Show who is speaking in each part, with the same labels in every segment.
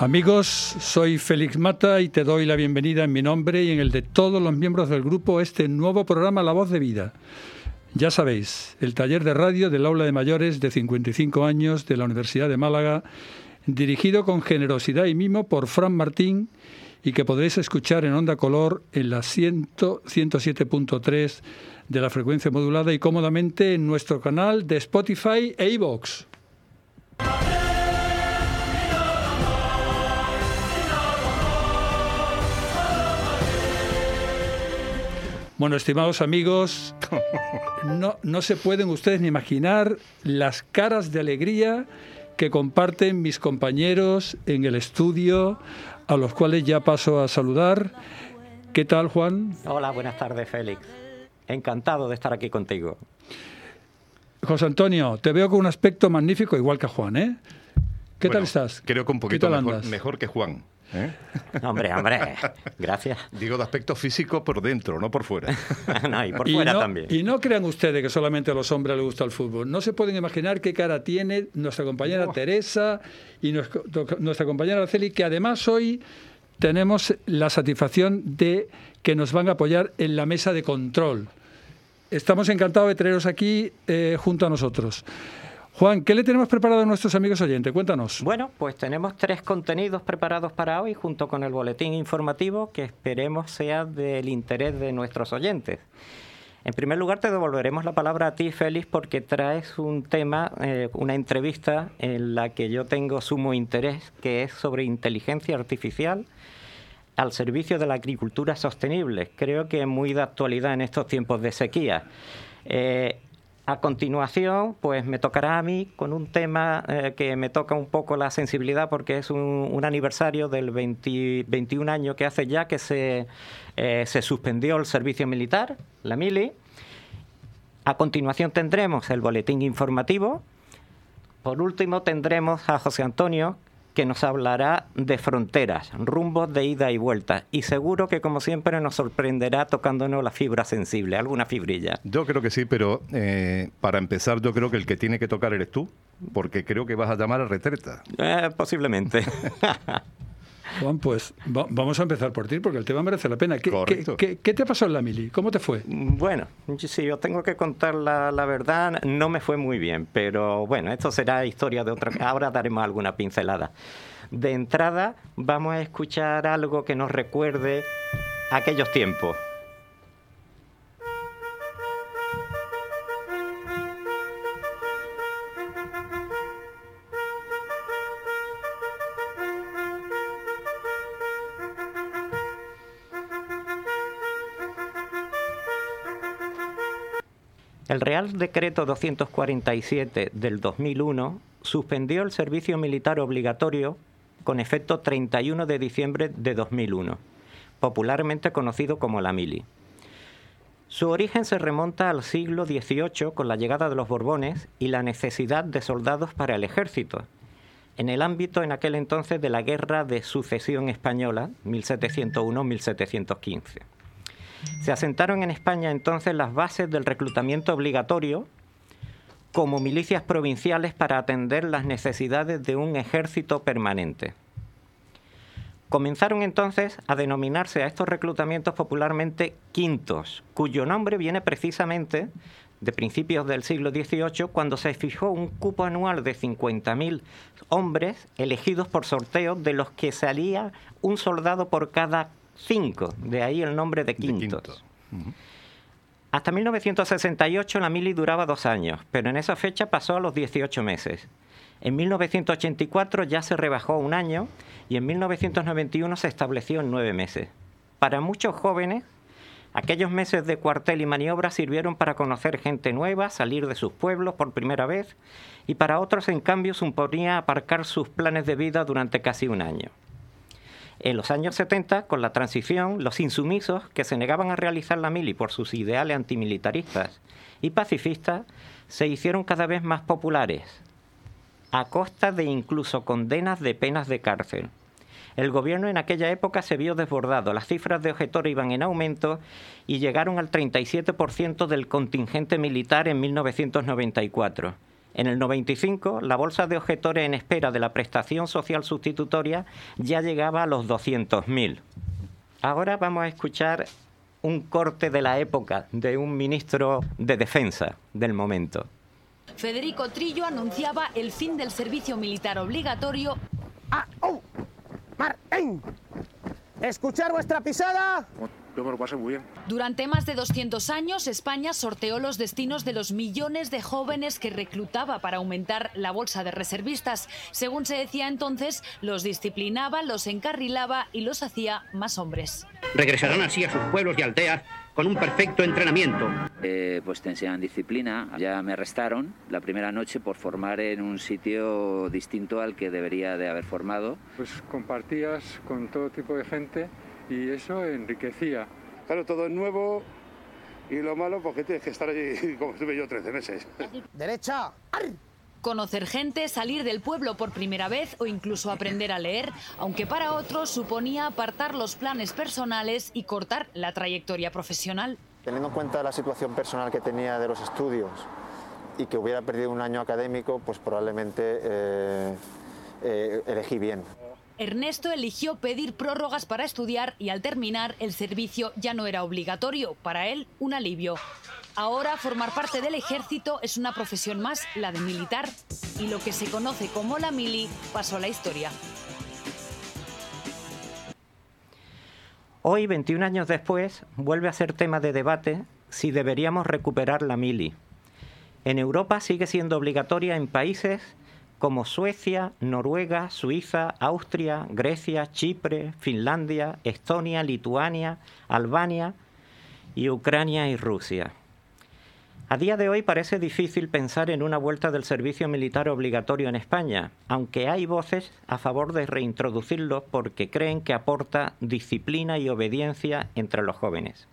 Speaker 1: Amigos, soy Félix Mata y te doy la bienvenida en mi nombre y en el de todos los miembros del grupo a este nuevo programa La Voz de Vida. Ya sabéis, el taller de radio del aula de mayores de 55 años de la Universidad de Málaga, dirigido con generosidad y mimo por Fran Martín y que podréis escuchar en onda color en la 107.3 de la frecuencia modulada y cómodamente en nuestro canal de Spotify e iVoox. Bueno, estimados amigos, no, no se pueden ustedes ni imaginar las caras de alegría que comparten mis compañeros en el estudio, a los cuales ya paso a saludar. ¿Qué tal, Juan?
Speaker 2: Hola, buenas tardes, Félix. Encantado de estar aquí contigo.
Speaker 1: José Antonio, te veo con un aspecto magnífico, igual que Juan, ¿eh? ¿Qué tal estás?
Speaker 3: Creo que un poquito mejor, mejor que Juan.
Speaker 2: ¿Eh? Hombre, hombre, gracias.
Speaker 3: Digo de aspecto físico por dentro, no por fuera.
Speaker 2: no, y por fuera también.
Speaker 1: Y no crean ustedes que solamente a los hombres les gusta el fútbol. No se pueden imaginar qué cara tiene nuestra compañera Teresa y nuestra compañera Araceli, que además hoy tenemos la satisfacción de que nos van a apoyar en la mesa de control. Estamos encantados de teneros aquí eh, junto a nosotros. Juan, ¿qué le tenemos preparado a nuestros amigos oyentes? Cuéntanos.
Speaker 2: Bueno, pues tenemos tres contenidos preparados para hoy junto con el boletín informativo que esperemos sea del interés de nuestros oyentes. En primer lugar, te devolveremos la palabra a ti, Félix, porque traes un tema, eh, una entrevista en la que yo tengo sumo interés, que es sobre inteligencia artificial al servicio de la agricultura sostenible. Creo que es muy de actualidad en estos tiempos de sequía. Eh, a continuación, pues me tocará a mí con un tema eh, que me toca un poco la sensibilidad porque es un, aniversario del 21 año que hace ya que se, eh, se suspendió el servicio militar, la mili. A continuación tendremos el boletín informativo. Por último tendremos a José Antonio, que nos hablará de fronteras, rumbos de ida y vuelta. Y seguro que, como siempre, nos sorprenderá tocándonos la fibra sensible, alguna fibrilla.
Speaker 3: Yo creo que sí, pero eh, para empezar, yo creo que el que tiene que tocar eres tú, porque creo que vas a llamar a retreta.
Speaker 2: Eh, posiblemente.
Speaker 1: Juan, pues vamos a empezar por ti porque el tema merece la pena. ¿Qué, qué, te pasó en la mili? ¿Cómo te fue?
Speaker 2: Bueno, si yo tengo que contar la, la, verdad, no me fue muy bien, pero bueno, esto será historia de otra. Ahora daremos alguna pincelada. De entrada, vamos a escuchar algo que nos recuerde aquellos tiempos. El Real Decreto 247 del 2001 suspendió el servicio militar obligatorio con efecto 31 de diciembre de 2001, popularmente conocido como la mili. Su origen se remonta al siglo XVIII con la llegada de los Borbones y la necesidad de soldados para el ejército, en el ámbito en aquel entonces de la Guerra de Sucesión Española, 1701-1715. Se asentaron en España entonces las bases del reclutamiento obligatorio como milicias provinciales para atender las necesidades de un ejército permanente. Comenzaron entonces a denominarse a estos reclutamientos popularmente quintos, cuyo nombre viene precisamente de principios del siglo XVIII, cuando se fijó un cupo anual de 50.000 hombres elegidos por sorteo, de los que salía un soldado por cada cinco, de ahí el nombre de quintos. Hasta 1968 la mili duraba dos años, pero en esa fecha pasó a los 18 meses. En 1984 ya se rebajó un año y en 1991 se estableció en nueve meses. Para muchos jóvenes, aquellos meses de cuartel y maniobra sirvieron para conocer gente nueva, salir de sus pueblos por primera vez, y para otros, en cambio, suponía aparcar sus planes de vida durante casi un año. En los años 70, con la transición, los insumisos que se negaban a realizar la mili por sus ideales antimilitaristas y pacifistas se hicieron cada vez más populares, a costa de incluso condenas de penas de cárcel. El gobierno en aquella época se vio desbordado, las cifras de objetores iban en aumento y llegaron al 37% del contingente militar en 1994 En el 95, la bolsa de objetores en espera de la prestación social sustitutoria ya llegaba a los 200.000. Ahora vamos a escuchar un corte de la época de un ministro de defensa del momento.
Speaker 4: Federico Trillo anunciaba el fin del servicio militar obligatorio.
Speaker 5: ¡Ah! ¡Oh! ¡Martín! ¿Escuchar vuestra pisada?
Speaker 6: Yo me lo pasé muy bien.
Speaker 4: Durante más de 200 años, España sorteó los destinos de los millones de jóvenes que reclutaba para aumentar la bolsa de reservistas. Según se decía entonces, los disciplinaba, los encarrilaba y los hacía más hombres.
Speaker 7: Regresarán así a sus pueblos y aldeas con un perfecto entrenamiento.
Speaker 8: Eh, pues te enseñan disciplina. Ya me arrestaron la primera noche por formar en un sitio distinto al que debería de haber formado.
Speaker 9: Pues compartías con todo tipo de gente y eso enriquecía.
Speaker 6: Claro, todo es nuevo y lo malo porque tienes que estar allí como estuve yo 13 meses.
Speaker 5: ¡Derecha!
Speaker 4: Conocer gente, salir del pueblo por primera vez o incluso aprender a leer, aunque para otros suponía apartar los planes personales y cortar la trayectoria profesional.
Speaker 10: Teniendo en cuenta la situación personal que tenía de los estudios y que hubiera perdido un año académico, pues probablemente eh, eh, elegí bien.
Speaker 4: Ernesto eligió pedir prórrogas para estudiar y al terminar el servicio ya no era obligatorio, para él un alivio. Ahora formar parte del ejército es una profesión más, la de militar, y lo que se conoce como la mili pasó a la historia.
Speaker 2: Hoy, 21 años después, vuelve a ser tema de debate si deberíamos recuperar la mili. En Europa sigue siendo obligatoria en países como Suecia, Noruega, Suiza, Austria, Grecia, Chipre, Finlandia, Estonia, Lituania, Albania y Ucrania y Rusia. A día de hoy parece difícil pensar en una vuelta del servicio militar obligatorio en España, aunque hay voces a favor de reintroducirlo porque creen que aporta disciplina y obediencia entre los jóvenes.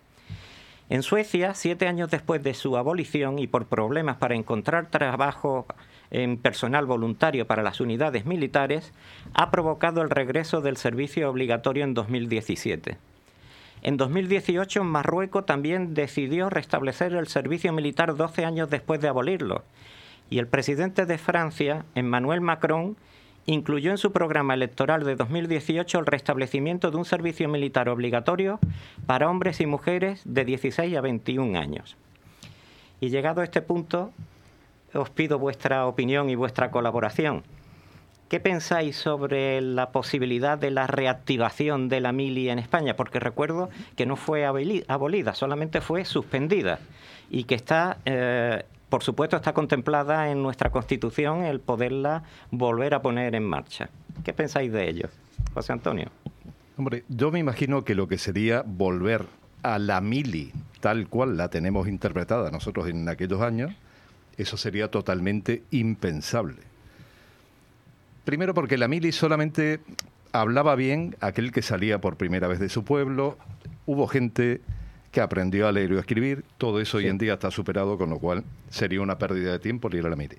Speaker 2: En Suecia, siete años después de su abolición y por problemas para encontrar trabajo en personal voluntario para las unidades militares, ha provocado el regreso del servicio obligatorio en 2017. En 2018, Marruecos también decidió restablecer el servicio militar 12 años después de abolirlo. Y el presidente de Francia, Emmanuel Macron, incluyó en su programa electoral de 2018 el restablecimiento de un servicio militar obligatorio para hombres y mujeres de 16 a 21 años. Y llegado a este punto, os pido vuestra opinión y vuestra colaboración. ¿Qué pensáis sobre la posibilidad de la reactivación de la mili en España? Porque recuerdo que no fue abolida, solamente fue suspendida y que está, eh, por supuesto, está contemplada en nuestra Constitución el poderla volver a poner en marcha. ¿Qué pensáis de ello, José Antonio?
Speaker 3: Hombre, yo me imagino que lo que sería volver a la mili tal cual la tenemos interpretada nosotros en aquellos años, eso sería totalmente impensable. Primero porque la mili solamente hablaba bien aquel que salía por primera vez de su pueblo. Hubo gente que aprendió a leer y a escribir. Todo eso hoy en día está superado, con lo cual sería una pérdida de tiempo ir a la mili.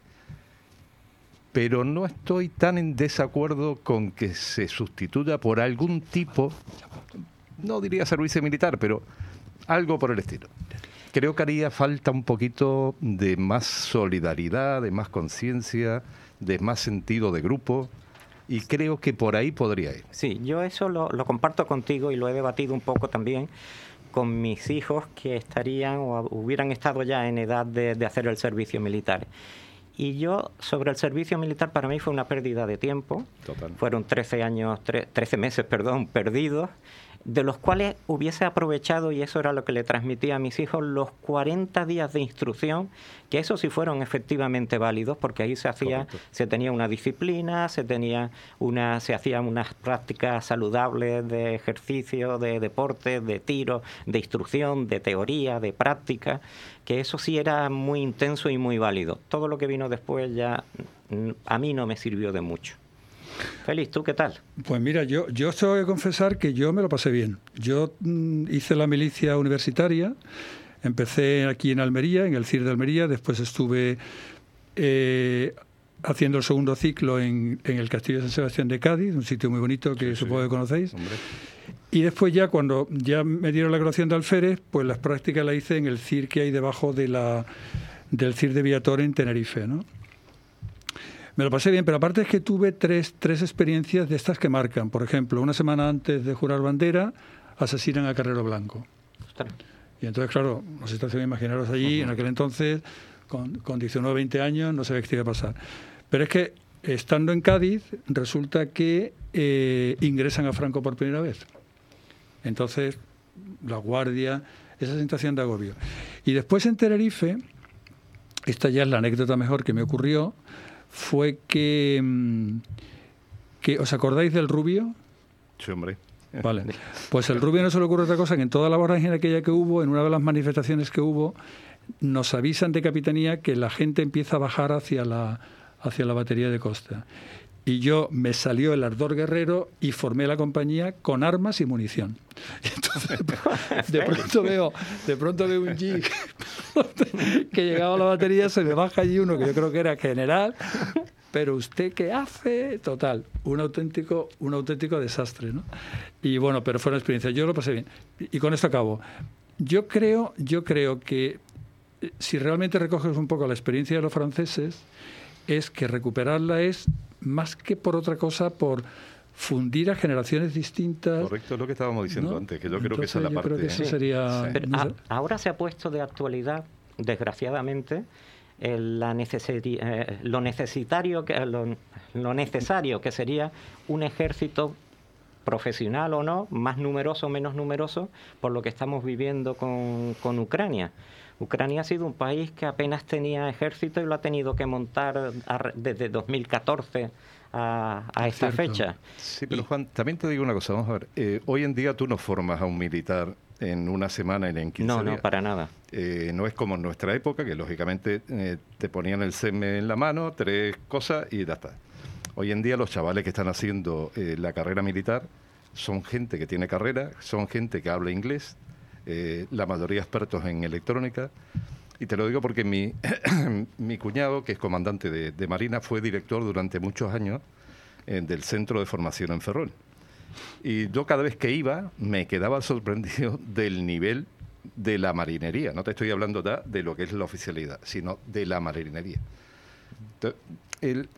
Speaker 3: Pero no estoy tan en desacuerdo con que se sustituya por algún tipo, no diría servicio militar, pero algo por el estilo. Creo que haría falta un poquito de más solidaridad, de más conciencia, de más sentido de grupo y creo que por ahí podría ir.
Speaker 2: Sí, yo eso lo, comparto contigo y lo he debatido un poco también con mis hijos que estarían o hubieran estado ya en edad de, hacer el servicio militar. Y yo, sobre el servicio militar, para mí fue una pérdida de tiempo. Fueron 13 años, 13 meses, perdón, perdidos de los cuales hubiese aprovechado, y eso era lo que le transmitía a mis hijos, los 40 días de instrucción, que eso sí fueron efectivamente válidos, porque ahí se hacía, se tenía una disciplina, se tenía una, se hacían unas prácticas saludables de ejercicio, de deporte, de tiro, de instrucción, de teoría, de práctica, que eso sí era muy intenso y muy válido. Todo lo que vino después ya a mí no me sirvió de mucho. Félix, ¿tú qué tal?
Speaker 1: Pues mira, yo, yo tengo que confesar que yo me lo pasé bien. Yo mm, hice la milicia universitaria, empecé aquí en Almería, en el CIR de Almería, después estuve eh, haciendo el segundo ciclo en, el Castillo de San Sebastián de Cádiz, un sitio muy bonito que supongo que conocéis. Y después ya cuando ya me dieron la graduación de alférez, pues las prácticas las hice en el CIR que hay debajo de la, del CIR de Viator en Tenerife, ¿no? Me lo pasé bien, pero aparte es que tuve tres, tres experiencias de estas que marcan. Por ejemplo, una semana antes de jurar bandera, asesinan a Carrero Blanco. Y entonces, claro, la situación, imaginaros allí, en aquel entonces, con, con 19 o 20 años, no sabía qué iba a pasar. Pero es que, estando en Cádiz, resulta que eh, ingresan a Franco por primera vez. Entonces, la guardia, esa sensación de agobio. Y después en Tenerife, esta ya es la anécdota mejor que me ocurrió, fue que, mm, que ¿os acordáis del rubio?
Speaker 3: Sí, hombre.
Speaker 1: Vale. Pues el rubio no se le ocurre otra cosa que en toda la vorágine aquella que hubo, en una de las manifestaciones que hubo, nos avisan de capitanía que la gente empieza a bajar hacia la, hacia la batería de costa. Y yo me salió el ardor guerrero y formé la compañía con armas y munición. Y entonces, de pronto veo, de pronto veo un jeep que llegaba la batería, se me baja allí uno que yo creo que era general, pero usted qué hace, total, un auténtico, un auténtico desastre, ¿no? Y bueno, pero fue una experiencia, yo lo pasé bien. Y con esto acabo. Yo creo, yo creo que eh, si realmente recoges un poco la experiencia de los franceses, es que recuperarla es más que por otra cosa, por fundir a generaciones distintas.
Speaker 3: Correcto, es lo que estábamos diciendo antes, que yo creo que esa es la
Speaker 1: yo
Speaker 3: parte.
Speaker 1: creo que eso sería...
Speaker 2: Pero
Speaker 1: no
Speaker 2: a-
Speaker 1: sé.
Speaker 2: ahora se ha puesto de actualidad, desgraciadamente, el- la necesari- eh, lo, necesitario que, lo, lo necesario que sería un ejército profesional o no, más numeroso o menos numeroso, por lo que estamos viviendo con, con Ucrania. Ucrania ha sido un país que apenas tenía ejército y lo ha tenido que montar a- desde 2014 a, a esta
Speaker 3: Cierto.
Speaker 2: fecha.
Speaker 3: Sí, pero Juan, también te digo una cosa, vamos a ver. eh, hoy en día tú no formas a un militar en una semana y en 15
Speaker 2: No, no,
Speaker 3: días.
Speaker 2: para nada.
Speaker 3: Eh, no es como en nuestra época, que lógicamente eh, te ponían el SEME en la mano, tres cosas y ya está. Hoy en día los chavales que están haciendo eh, la carrera militar son gente que tiene carrera, son gente que habla inglés, eh, la mayoría expertos en electrónica. Y te lo digo porque mi, mi cuñado, que es comandante de, Marina, fue director durante muchos años eh, del Centro de Formación en Ferrol. Y yo cada vez que iba me quedaba sorprendido del nivel de la marinería. No te estoy hablando ya de lo que es la oficialidad, sino de la marinería.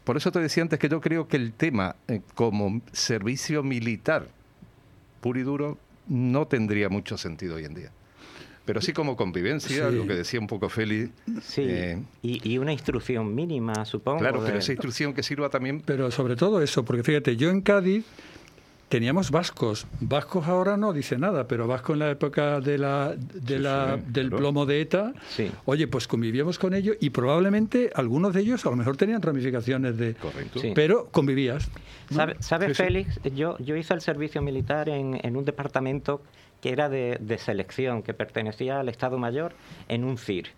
Speaker 3: Por eso te decía antes que yo creo que el tema eh, como servicio militar puro y duro no tendría mucho sentido hoy en día. Pero sí como convivencia,
Speaker 1: Sí.
Speaker 3: lo que decía un poco Félix.
Speaker 2: Sí,
Speaker 3: eh,
Speaker 2: y, y una instrucción mínima, supongo.
Speaker 3: claro, pero esa instrucción que sirva también
Speaker 1: Pero sobre todo eso, porque fíjate, yo en Cádiz teníamos vascos. Vascos ahora no dice nada, pero vasco en la época de la, de
Speaker 3: Sí,
Speaker 1: la,
Speaker 3: sí,
Speaker 1: del
Speaker 3: claro.
Speaker 1: plomo de ETA,
Speaker 2: Sí.
Speaker 1: oye, pues convivíamos con ellos y probablemente algunos de ellos a lo mejor tenían ramificaciones de...
Speaker 3: correcto.
Speaker 2: Sí.
Speaker 1: Pero convivías. ¿no?
Speaker 2: ¿Sabe, sabe
Speaker 1: Sí, sí.
Speaker 2: Félix? Yo, yo hice el servicio militar en, en un departamento que era de, de selección, que pertenecía al Estado Mayor, en un CIR.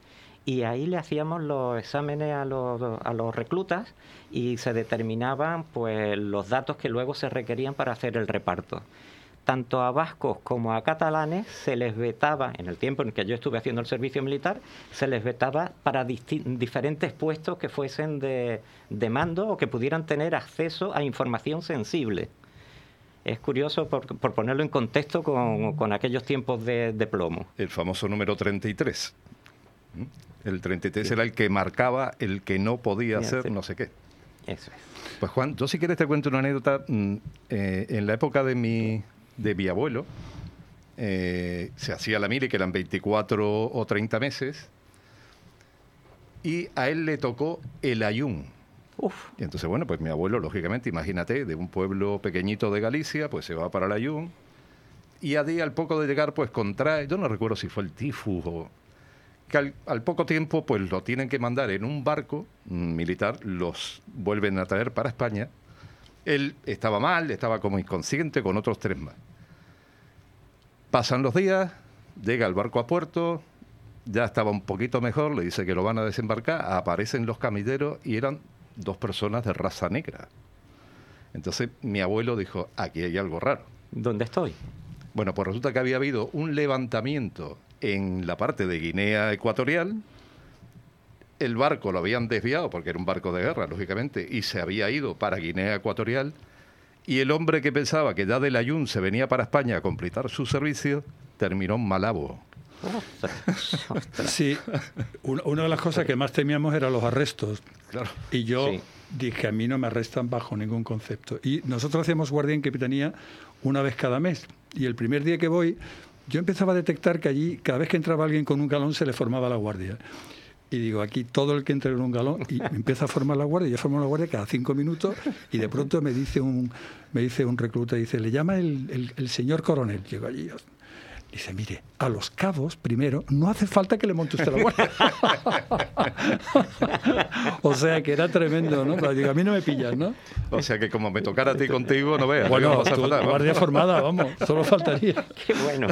Speaker 2: Y ahí le hacíamos los exámenes a los, a los reclutas y se determinaban pues, los datos que luego se requerían para hacer el reparto. Tanto a vascos como a catalanes se les vetaba, en el tiempo en que yo estuve haciendo el servicio militar, se les vetaba para diferentes puestos que fuesen de, de mando o que pudieran tener acceso a información sensible. Es curioso por, por ponerlo en contexto con, con aquellos tiempos de, de plomo.
Speaker 3: el famoso número 33. El 33 era el que marcaba el que no podía
Speaker 2: Sí,
Speaker 3: hacer
Speaker 2: sí.
Speaker 3: no sé qué.
Speaker 2: Eso es.
Speaker 3: Pues Juan, yo si quieres te cuento una anécdota. mm, eh, en la época de mi, de mi abuelo, eh, se hacía la mili, que eran 24 o 30 meses, y a él le tocó el ayun.
Speaker 2: Uf,
Speaker 3: Y entonces, bueno, pues mi abuelo, lógicamente, imagínate, de un pueblo pequeñito de Galicia, pues se va para el Ayun. Y a día, al poco de llegar, pues contrae, yo no recuerdo si fue el tifus o... Que al, al poco tiempo, pues lo tienen que mandar en un barco militar, los vuelven a traer para España. Él estaba mal, estaba como inconsciente con otros tres más. Pasan los días, llega el barco a puerto, ya estaba un poquito mejor, le dice que lo van a desembarcar, aparecen los camilleros y eran dos personas de raza negra. Entonces mi abuelo dijo, aquí hay algo raro.
Speaker 2: ¿dónde estoy?
Speaker 3: Bueno, pues resulta que había habido un levantamiento en la parte de Guinea Ecuatorial. El barco lo habían desviado porque era un barco de guerra, lógicamente, y se había ido para Guinea Ecuatorial. Y el hombre que pensaba que ya del Ayun se venía para España a completar su servicio, terminó en Malabo.
Speaker 1: Sí, una de las cosas que más temíamos eran los arrestos.
Speaker 3: Claro.
Speaker 1: Y yo
Speaker 2: Sí.
Speaker 1: dije, a mí no me arrestan bajo ningún concepto. Y nosotros hacíamos guardia en capitanía una vez cada mes. Y el primer día que voy, yo empezaba a detectar que allí, cada vez que entraba alguien con un galón, se le formaba la guardia. Y digo, aquí todo el que entre en un galón y empieza a formar la guardia. Yo formo la guardia cada cinco minutos y de pronto me dice un, me dice un recluta, dice, le llama el, el- el señor coronel. Llego allí, Dice, mire, a los cabos, primero, no hace falta que le monte usted la guardia. o sea, que era tremendo, ¿no? Pero digo, a mí no me pillas, ¿no?
Speaker 3: O sea que como me tocara a ti contigo, no veas.
Speaker 1: Bueno, tú, guardia formada, vamos, solo faltaría.
Speaker 2: Qué bueno.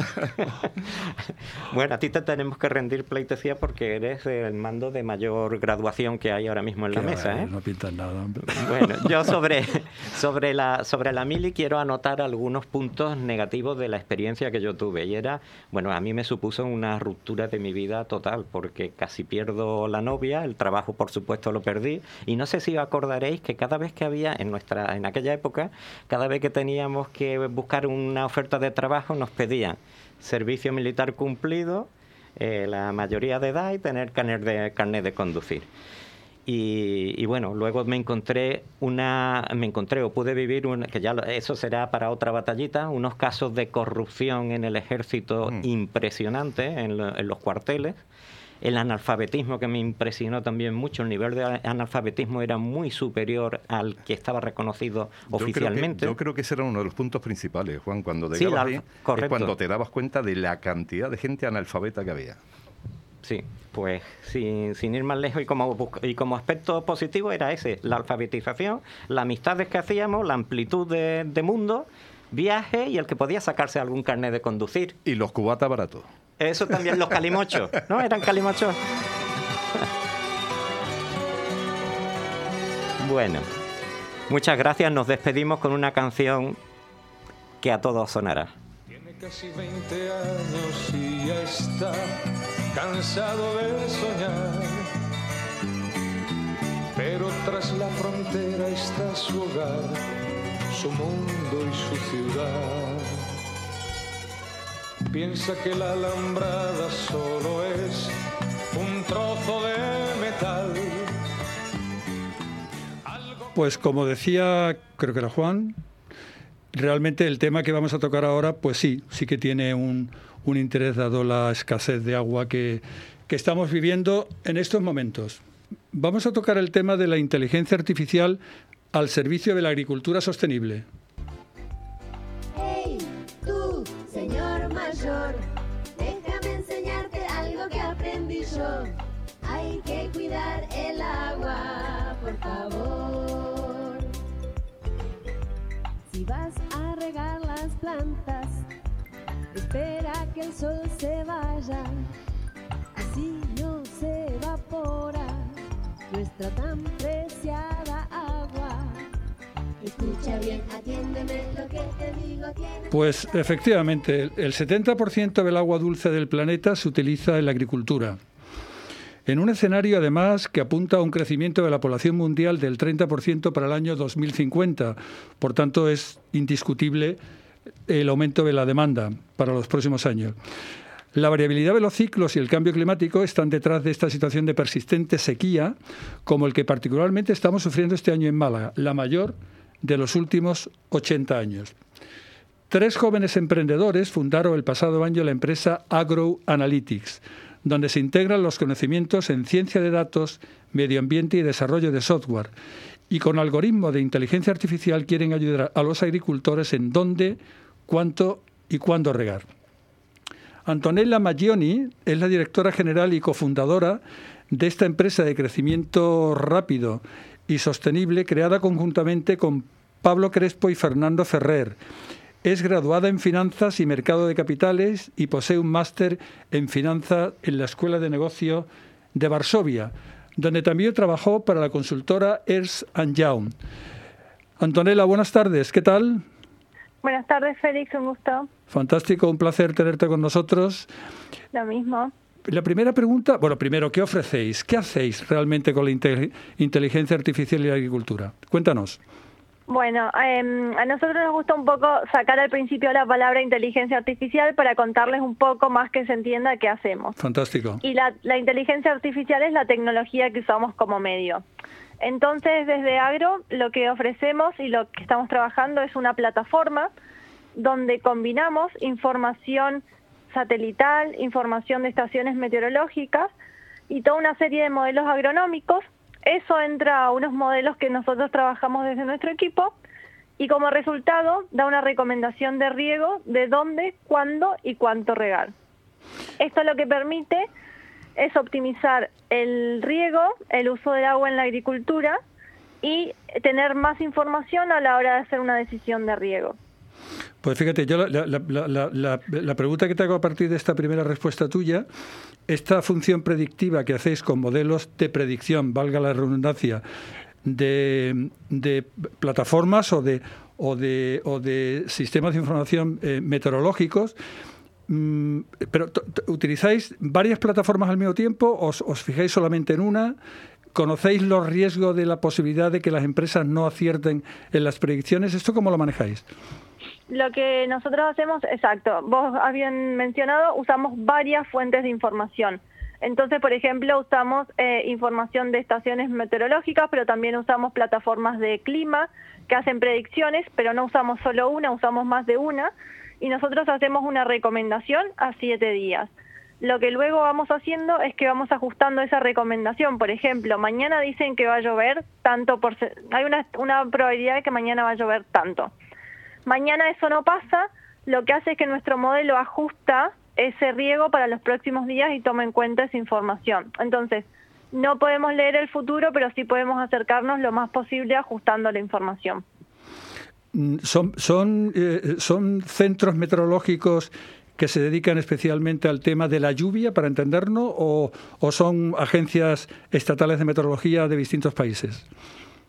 Speaker 2: bueno, a ti te tenemos que rendir pleitesía porque eres el mando de mayor graduación que hay ahora mismo en la
Speaker 1: Qué
Speaker 2: mesa, ¿eh?
Speaker 1: No pintas nada, hombre.
Speaker 2: Bueno, yo sobre, sobre, la, sobre la mili quiero anotar algunos puntos negativos de la experiencia que yo tuve. Y era, bueno, a mí me supuso una ruptura de mi vida total, porque casi pierdo la novia, el trabajo por supuesto lo perdí. Y no sé si os acordaréis que cada vez que había, en, nuestra, en aquella época, cada vez que teníamos que buscar una oferta de trabajo, nos pedían servicio militar cumplido, eh, la mayoría de edad y tener carnet carnet de conducir. Y, y bueno, luego me encontré una, me encontré o pude vivir, un, que ya lo- eso será para otra batallita, unos casos de corrupción en el ejército impresionante en, lo- en los cuarteles. El analfabetismo que me impresionó también mucho, el nivel de analfabetismo era muy superior al que estaba reconocido
Speaker 3: Yo creo que-
Speaker 2: oficialmente.
Speaker 3: Yo creo, que, ese era uno de los puntos principales, Juan, cuando
Speaker 2: Sí,
Speaker 3: llegabas
Speaker 2: la-
Speaker 3: ahí, es cuando te dabas cuenta de la cantidad de gente analfabeta que había.
Speaker 2: Sí, pues sin, sin ir más lejos y como, y como aspecto positivo era ese, la alfabetización, las amistades que hacíamos, la amplitud de, de mundo, viaje y el que podía sacarse algún carnet de conducir.
Speaker 3: Y los cubatas baratos.
Speaker 2: Eso también, los calimochos, ¿no? Eran calimochos. Bueno, muchas gracias, nos despedimos con una canción que a todos sonará.
Speaker 11: Tiene casi 20 años y ya está cansado de soñar. Pero tras la frontera está su hogar, su mundo y su ciudad. Piensa que la alambrada solo es un trozo de metal.
Speaker 1: Pues como decía, creo que era Juan, realmente el tema que vamos a tocar ahora, pues sí, sí que tiene un, un interés dado la escasez de agua que, que estamos viviendo en estos momentos. Vamos a tocar el tema de la inteligencia artificial al servicio de la agricultura sostenible.
Speaker 12: Hey, tú, señor mayor, déjame enseñarte algo que aprendí yo. Hay que cuidar el agua, por favor.
Speaker 13: Si vas a regar las plantas, espera que el sol se vaya, así no se evapora nuestra tan preciada agua.
Speaker 12: Escucha bien, atiéndeme lo que te digo.
Speaker 1: Pues efectivamente, el 70% del agua dulce del planeta se utiliza en la agricultura. En un escenario, además, que apunta a un crecimiento de la población mundial del 30% para el año 2050. Por tanto, es indiscutible el aumento de la demanda para los próximos años. La variabilidad de los ciclos y el cambio climático están detrás de esta situación de persistente sequía, como el que particularmente estamos sufriendo este año en Málaga, la mayor de los últimos 80 años. Tres jóvenes emprendedores fundaron el pasado año la empresa Agro Analytics, donde se integran los conocimientos en ciencia de datos, medio ambiente y desarrollo de software. Y con algoritmos de inteligencia artificial quieren ayudar a los agricultores en dónde, cuánto y cuándo regar. Antonella Maggioni es la directora general y cofundadora de esta empresa de crecimiento rápido y sostenible creada conjuntamente con Pablo Crespo y Fernando Ferrer. Es graduada en Finanzas y Mercado de Capitales y posee un máster en Finanzas en la Escuela de Negocio de Varsovia, donde también trabajó para la consultora Ernst Young. Antonella, buenas tardes, ¿qué tal?
Speaker 14: Buenas tardes, Félix, un gusto.
Speaker 1: Fantástico, un placer tenerte con nosotros.
Speaker 14: Lo mismo.
Speaker 1: La primera pregunta, bueno, primero, ¿qué ofrecéis? ¿Qué hacéis realmente con la inte- inteligencia artificial y la agricultura? Cuéntanos.
Speaker 14: Bueno, em, a nosotros nos gusta un poco sacar al principio la palabra inteligencia artificial para contarles un poco más que se entienda qué hacemos.
Speaker 1: Fantástico.
Speaker 14: Y la, la inteligencia artificial es la tecnología que usamos como medio. Entonces, desde Agro, lo que ofrecemos y lo que estamos trabajando es una plataforma donde combinamos información satelital, información de estaciones meteorológicas y toda una serie de modelos agronómicos. Eso entra a unos modelos que nosotros trabajamos desde nuestro equipo y como resultado da una recomendación de riego de dónde, cuándo y cuánto regar. Esto lo que permite es optimizar el riego, el uso del agua en la agricultura y tener más información a la hora de hacer una decisión de riego.
Speaker 1: Pues fíjate, yo la, la- pregunta que te hago a partir de esta primera respuesta tuya, esta función predictiva que hacéis con modelos de predicción, valga la redundancia, de, de plataformas o de, o, de, o de sistemas de información eh, meteorológicos, mm, pero ¿utilizáis varias plataformas al mismo tiempo? ¿Os, os fijáis solamente en una? ¿Conocéis los riesgos de la posibilidad de que las empresas no acierten en las predicciones? ¿Esto cómo lo manejáis?
Speaker 14: Lo que nosotros hacemos, exacto, vos habían mencionado, usamos varias fuentes de información. Entonces, por ejemplo, usamos eh, información de estaciones meteorológicas, pero también usamos plataformas de clima que hacen predicciones, pero no usamos solo una, usamos más de una. Y nosotros hacemos una recomendación a siete días. Lo que luego vamos haciendo es que vamos ajustando esa recomendación. Por ejemplo, mañana dicen que va a llover tanto por... Hay una probabilidad de que mañana va a llover tanto. Mañana eso no pasa, lo que hace es que nuestro modelo ajusta ese riego para los próximos días y toma en cuenta esa información. Entonces, no podemos leer el futuro, pero sí podemos acercarnos lo más posible ajustando la información.
Speaker 1: Mm, ¿Son, eh, ¿Son centros meteorológicos que se dedican especialmente al tema de la lluvia, para entendernos, o, o son agencias estatales de meteorología de distintos países?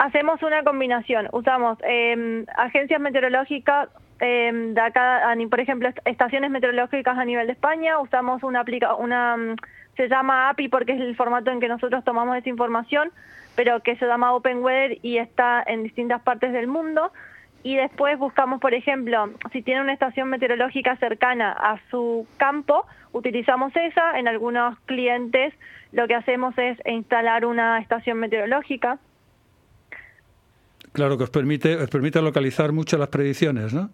Speaker 14: Hacemos una combinación. Usamos eh, agencias meteorológicas eh, de acá, por ejemplo, est- estaciones meteorológicas a nivel de España. Usamos una aplica mm, se llama API porque es el formato en que nosotros tomamos esa información, pero que se llama Open Weather y está en distintas partes del mundo. Y después buscamos, por ejemplo, si tiene una estación meteorológica cercana a su campo, utilizamos esa. En algunos clientes lo que hacemos es instalar una estación meteorológica.
Speaker 1: Claro, que os permite, os permite localizar mucho las predicciones, ¿no?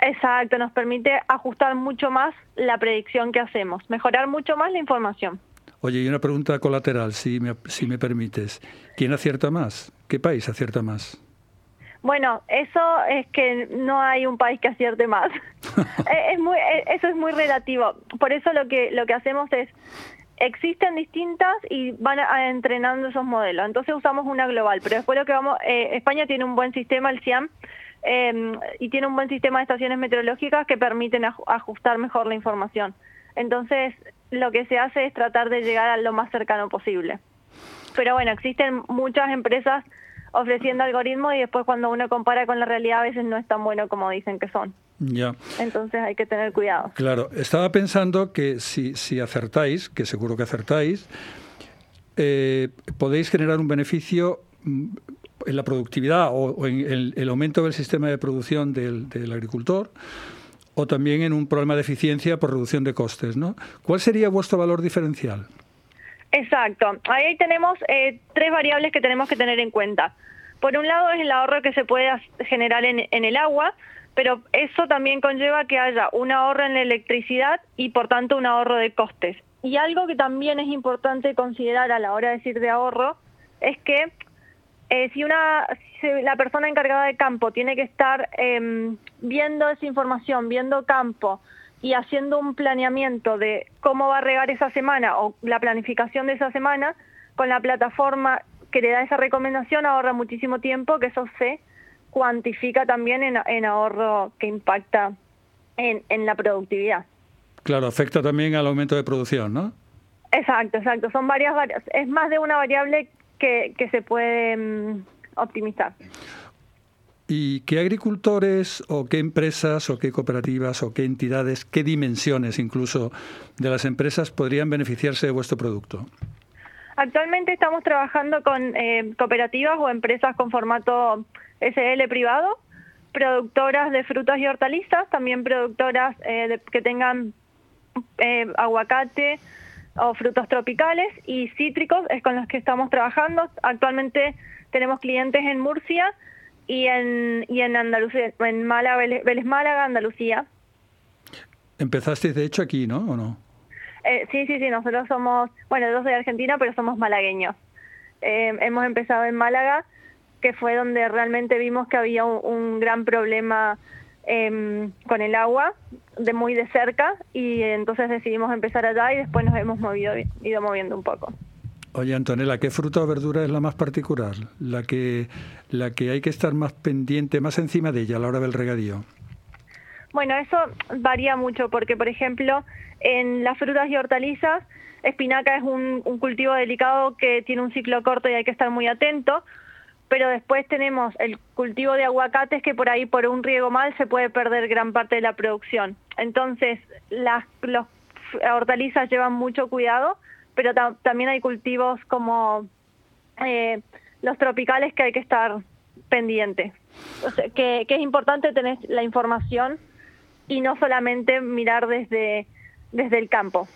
Speaker 14: Exacto, nos permite ajustar mucho más la predicción que hacemos, mejorar mucho más la información.
Speaker 1: Oye, y una pregunta colateral, si me, si me permites. ¿Quién acierta más? ¿Qué país acierta más?
Speaker 14: Bueno, eso es que no hay un país que acierte más. Es muy, eh, eso es muy relativo. Por eso lo que lo que hacemos es existen distintas y van a, entrenando esos modelos. Entonces usamos una global, pero después lo que vamos, eh, España tiene un buen sistema, el CIAM, eh, y tiene un buen sistema de estaciones meteorológicas que permiten aj- ajustar mejor la información. Entonces lo que se hace es tratar de llegar a lo más cercano posible. Pero bueno, existen muchas empresas ofreciendo algoritmos y después cuando uno compara con la realidad a veces no es tan bueno como dicen que son.
Speaker 1: Ya.
Speaker 14: Entonces hay que tener cuidado.
Speaker 1: Claro, estaba pensando que si, si acertáis, que seguro que acertáis, eh, podéis generar un beneficio mm, en la productividad o, o en el, el aumento del sistema de producción del, del agricultor o también en un problema de eficiencia por reducción de costes, ¿no? ¿Cuál sería vuestro valor diferencial?
Speaker 14: Exacto. Ahí tenemos eh, tres variables que tenemos que tener en cuenta. Por un lado es el ahorro que se puede generar en, en el agua, pero eso también conlleva que haya un ahorro en la electricidad y por tanto un ahorro de costes. Y algo que también es importante considerar a la hora de decir de ahorro es que eh, si una la persona encargada de campo tiene que estar em, viendo esa información, viendo campo y haciendo un planeamiento de cómo va a regar esa semana o la planificación de esa semana, con la plataforma que le da esa recomendación ahorra muchísimo tiempo, que eso se cuantifica también en, en ahorro que impacta en, en la productividad.
Speaker 1: Claro, afecta también al aumento de producción, ¿no?
Speaker 14: Exacto, exacto. Son varias, vari- es más de una variable que, que se puede mm, optimizar.
Speaker 1: ¿Y qué agricultores o qué empresas o qué cooperativas o qué entidades, qué dimensiones incluso de las empresas podrían beneficiarse de vuestro producto?
Speaker 14: Actualmente estamos trabajando con eh, cooperativas o empresas con formato SL privado, productoras de frutas y hortalizas, también productoras eh, de- que tengan eh, aguacate o frutos tropicales y cítricos es con los que estamos trabajando. Actualmente tenemos clientes en Murcia y en, y en Andalucía, en Málaga, Vélez, Málaga, Andalucía.
Speaker 1: Empezasteis de hecho aquí, ¿no? ¿O no?
Speaker 14: Eh, sí, sí, sí, nosotros somos, bueno, yo soy de Argentina, pero somos malagueños. Hemos empezado en Málaga, que fue donde realmente vimos que había un, un gran problema em, con el agua, de muy de cerca, y entonces decidimos empezar allá y después nos hemos movido, ido moviendo un poco.
Speaker 1: Oye, Antonella, ¿qué fruta o verdura es la más particular? La que, la que hay que estar más pendiente, más encima de ella a la hora del regadío.
Speaker 14: Bueno, eso varía mucho porque, por ejemplo, en las frutas y hortalizas, espinaca es un, un cultivo delicado que tiene un ciclo corto y hay que estar muy atento, pero después tenemos el cultivo de aguacates que por ahí por un riego mal se puede perder gran parte de la producción. Entonces, las los hortalizas llevan mucho cuidado, pero ta- también hay cultivos como eh, los tropicales que hay que estar pendiente. O sea, que, que es importante tener la información y no solamente mirar desde, desde el campo.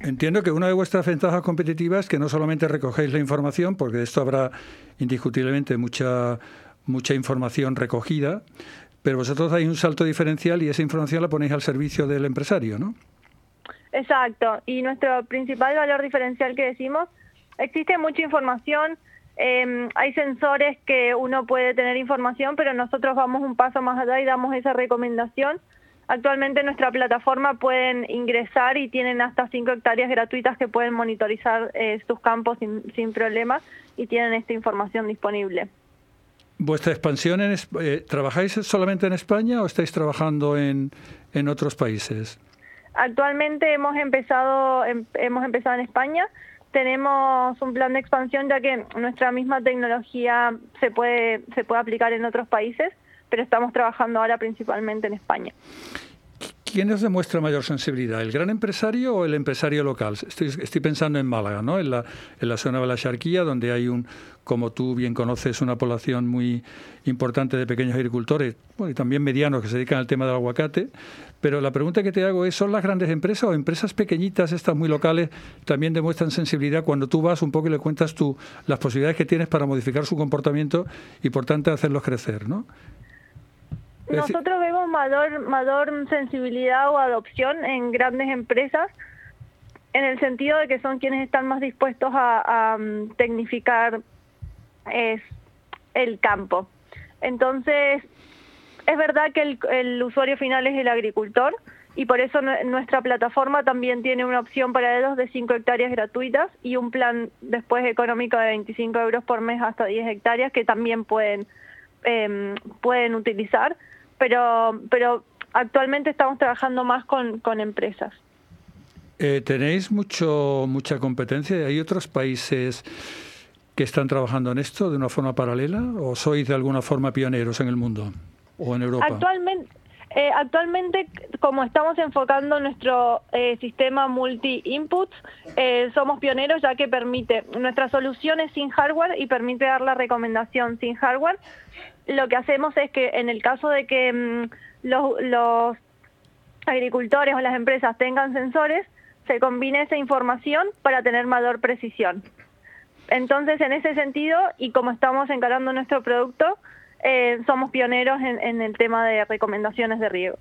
Speaker 1: Entiendo que una de vuestras ventajas competitivas es que no solamente recogéis la información, porque de esto habrá indiscutiblemente mucha, mucha información recogida, pero vosotros hay un salto diferencial y esa información la ponéis al servicio del empresario, ¿no?
Speaker 14: Exacto. Y nuestro principal valor diferencial que decimos, existe mucha información, eh, hay sensores que uno puede tener información, pero nosotros vamos un paso más allá y damos esa recomendación. Actualmente en nuestra plataforma pueden ingresar y tienen hasta 5 hectáreas gratuitas que pueden monitorizar eh, sus campos sin, sin problema y tienen esta información disponible.
Speaker 1: ¿Vuestra expansión, en, eh, trabajáis solamente en España o estáis trabajando en, en otros países?
Speaker 14: Actualmente hemos empezado, em- hemos empezado en España. Tenemos un plan de expansión ya que nuestra misma tecnología se puede, se puede aplicar en otros países, pero estamos trabajando ahora principalmente en España.
Speaker 1: ¿Quién os demuestra mayor sensibilidad, el gran empresario o el empresario local? Estoy, estoy pensando en Málaga, ¿no? en, la, en la zona de la Xarquía, donde hay un, como tú bien conoces, una población muy importante de pequeños agricultores, bueno, y también medianos que se dedican al tema del aguacate. Pero la pregunta que te hago es, ¿son las grandes empresas o empresas pequeñitas, estas muy locales, también demuestran sensibilidad cuando tú vas un poco y le cuentas tú las posibilidades que tienes para modificar su comportamiento y por tanto hacerlos crecer, ¿no? Es decir-
Speaker 14: Nosotros vemos mayor, sensibilidad o adopción en grandes empresas en el sentido de que son quienes están más dispuestos a, mm, tecnificar el campo. Entonces, es verdad que el, usuario final es el agricultor y por eso nue- nuestra plataforma también tiene una opción para ellos de 5 hectáreas gratuitas y un plan después económico de 25 euros por mes hasta 10 hectáreas que también pueden, em, pueden utilizar, pero, pero actualmente estamos trabajando más con, con empresas.
Speaker 1: Eh, ¿Tenéis mucho, mucha competencia? ¿Hay otros países que están trabajando en esto de una forma paralela? ¿O sois de alguna forma pioneros en el mundo o en Europa?
Speaker 14: Actualmente, eh, actualmente, como estamos enfocando nuestro eh, sistema multi-inputs, eh, somos pioneros ya que permite, nuestra solución es sin hardware y permite dar la recomendación sin hardware. Lo que hacemos es que en el caso de que mm, los, agricultores o las empresas tengan sensores, se combine esa información para tener mayor precisión. Entonces, en ese sentido, y como estamos encarando nuestro producto, eh, somos pioneros en el tema de recomendaciones de riego.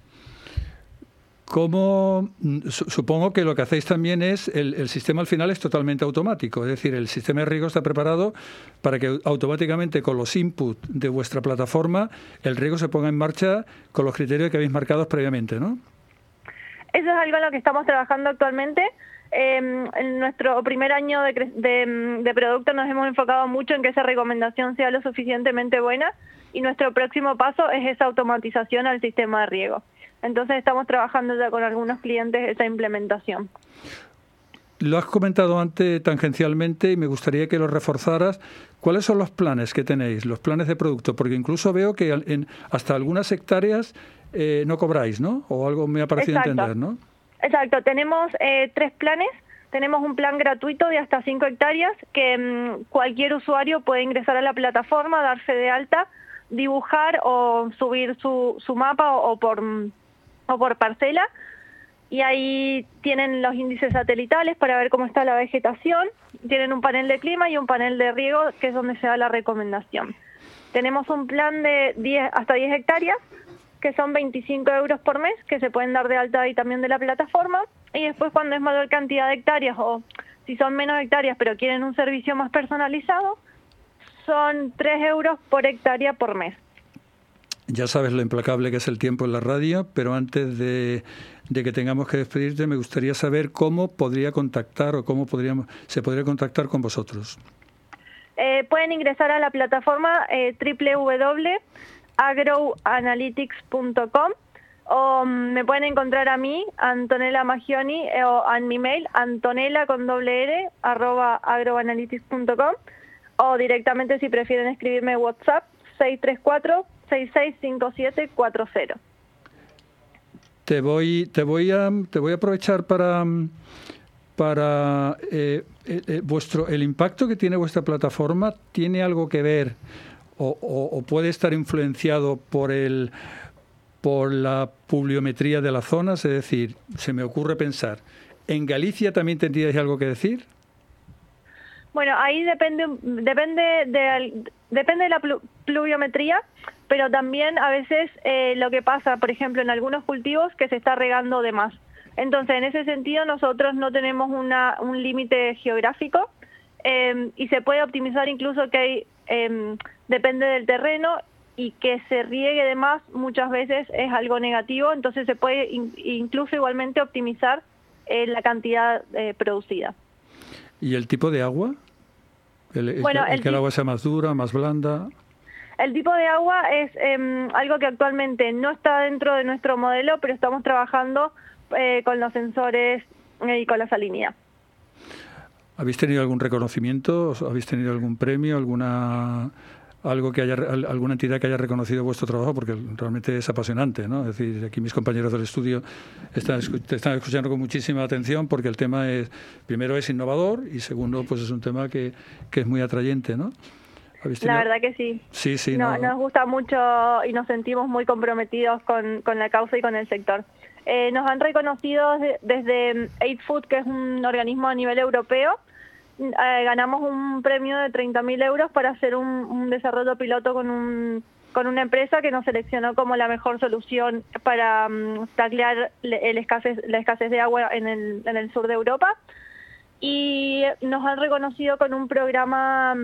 Speaker 1: ¿Cómo, mm, su- supongo que lo que hacéis también es, el, el sistema al final es totalmente automático, es decir, el sistema de riego está preparado para que automáticamente con los inputs de vuestra plataforma el riego se ponga en marcha con los criterios que habéis marcados previamente, ¿no?
Speaker 14: Eso es algo en lo que estamos trabajando actualmente. Eh, en nuestro primer año de, de, de producto nos hemos enfocado mucho en que esa recomendación sea lo suficientemente buena y nuestro próximo paso es esa automatización al sistema de riego. Entonces estamos trabajando ya con algunos clientes esa implementación.
Speaker 1: Lo has comentado antes tangencialmente y me gustaría que lo reforzaras. ¿Cuáles son los planes que tenéis, los planes de producto? Porque incluso veo que en hasta algunas hectáreas eh, no cobráis, ¿no? O algo me ha parecido
Speaker 14: Exacto.
Speaker 1: entender, ¿no?
Speaker 14: Exacto, tenemos eh, tres planes. tenemos un plan gratuito de hasta 5 hectáreas que mm, cualquier usuario puede ingresar a la plataforma, darse de alta, dibujar o subir su, mapa o, o por, mm, o por parcela y ahí tienen los índices satelitales para ver cómo está la vegetación, tienen un panel de clima y un panel de riego que es donde se da la recomendación. Tenemos un plan de 10, hasta 10 hectáreas que son 25 euros por mes que se pueden dar de alta ahí también de la plataforma y después cuando es mayor cantidad de hectáreas o si son menos hectáreas pero quieren un servicio más personalizado son 3 euros por hectárea por mes.
Speaker 1: Ya sabes lo implacable que es el tiempo en la radio, pero antes de, de que tengamos que despedirte, me gustaría saber cómo podría contactar o cómo podríamos, se podría contactar con vosotros.
Speaker 14: Eh, pueden ingresar a la plataforma eh, www.agroanalytics.com o mm, me pueden encontrar a mí, Antonella Magioni, eh, o en mi mail, antonella con doble r, arroba agroanalytics.com o directamente si prefieren escribirme WhatsApp 634 665740.
Speaker 1: Te voy, te voy a, te voy a aprovechar para para eh, eh, vuestro el impacto que tiene vuestra plataforma tiene algo que ver o, puede estar influenciado por el por la pluviometría de las zonas, es decir, se me ocurre pensar, ¿en Galicia también tendríais algo que decir?
Speaker 14: Bueno, ahí depende depende de, depende de la plu- pluviometría, pero también a veces eh, lo que pasa, por ejemplo, en algunos cultivos que se está regando de más. Entonces, en ese sentido, nosotros no tenemos una, un límite geográfico eh, y se puede optimizar incluso que hay, eh, depende del terreno y que se riegue de más muchas veces es algo negativo, entonces se puede in- incluso igualmente optimizar eh, la cantidad eh, producida.
Speaker 1: ¿Y el tipo de agua? El,
Speaker 14: Bueno,
Speaker 1: el
Speaker 14: el
Speaker 1: que el agua sea más dura, más blanda.
Speaker 14: El tipo de agua es em, algo que actualmente no está dentro de nuestro modelo, pero estamos trabajando eh, con los sensores eh, y con la salinidad.
Speaker 1: ¿Habéis tenido algún reconocimiento? ¿Os- ¿Habéis tenido algún premio? ¿Alguna algo que haya al- alguna entidad que haya reconocido vuestro trabajo? Porque realmente es apasionante, ¿no? Es decir, aquí mis compañeros del estudio están, te están escuchando con muchísima atención porque el tema es, primero es innovador y segundo, pues es un tema que, que es muy atrayente, ¿no? ¿Habéis
Speaker 14: La verdad que sí.
Speaker 1: Sí, sí,
Speaker 14: No,
Speaker 1: no.
Speaker 14: Nos gusta mucho y nos sentimos muy comprometidos con, con la causa y con el sector. Eh, nos han reconocido de- desde Aid Food, que es un organismo a nivel europeo. Eh, ganamos un premio de 30.000 euros para hacer un, desarrollo piloto con, un, con una empresa que nos seleccionó como la mejor solución para mm, taclear le- el escasez, la escasez de agua en el, sur de Europa. Y nos han reconocido con un programa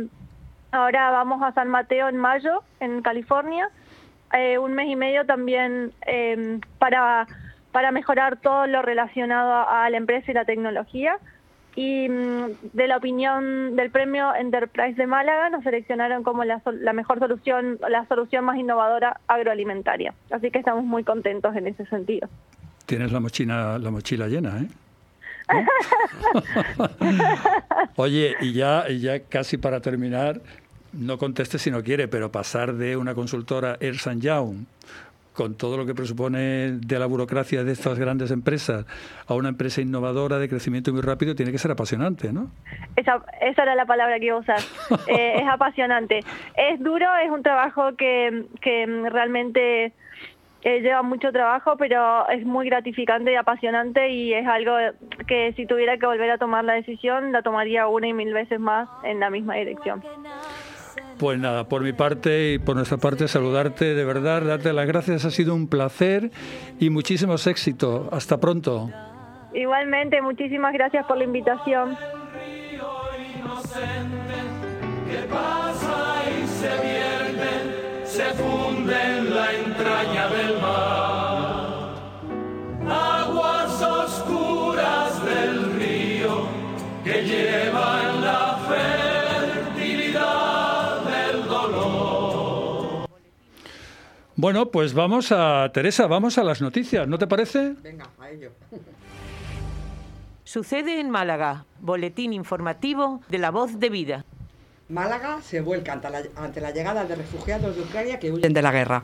Speaker 14: Ahora vamos a San Mateo en mayo, en California. Eh, un mes y medio también eh, para, para mejorar todo lo relacionado a la empresa y la tecnología. Y mm, de la opinión del premio Enterprise de Málaga nos seleccionaron como la, la mejor solución, la solución más innovadora agroalimentaria. Así que estamos muy contentos en ese sentido.
Speaker 1: Tienes la mochila, la mochila llena, ¿eh? Oye, y ya, y ya casi para terminar, no conteste si no quiere, pero pasar de una consultora Ernst Young con todo lo que presupone de la burocracia de estas grandes empresas a una empresa innovadora de crecimiento muy rápido tiene que ser apasionante, ¿no?
Speaker 14: Esa, esa era la palabra que iba a usar. Eh, es apasionante. Es duro, es un trabajo que, que realmente eh, lleva mucho trabajo, pero es muy gratificante y apasionante y es algo que si tuviera que volver a tomar la decisión, la tomaría una y mil veces más en la misma dirección.
Speaker 1: Pues nada, por mi parte y por nuestra parte saludarte, de verdad, darte las gracias, ha sido un placer y muchísimos éxitos. Hasta pronto.
Speaker 14: Igualmente, muchísimas gracias por la invitación.
Speaker 11: que pasa y se vierte, se funde en la entraña del mar.
Speaker 1: Bueno, pues vamos a, Teresa, vamos a las noticias, ¿no te parece?
Speaker 15: Venga, a ello.
Speaker 16: Sucede en Málaga. Boletín informativo de la voz de vida.
Speaker 15: Málaga se vuelca ante la, ante la llegada de refugiados de Ucrania que huyen de la guerra.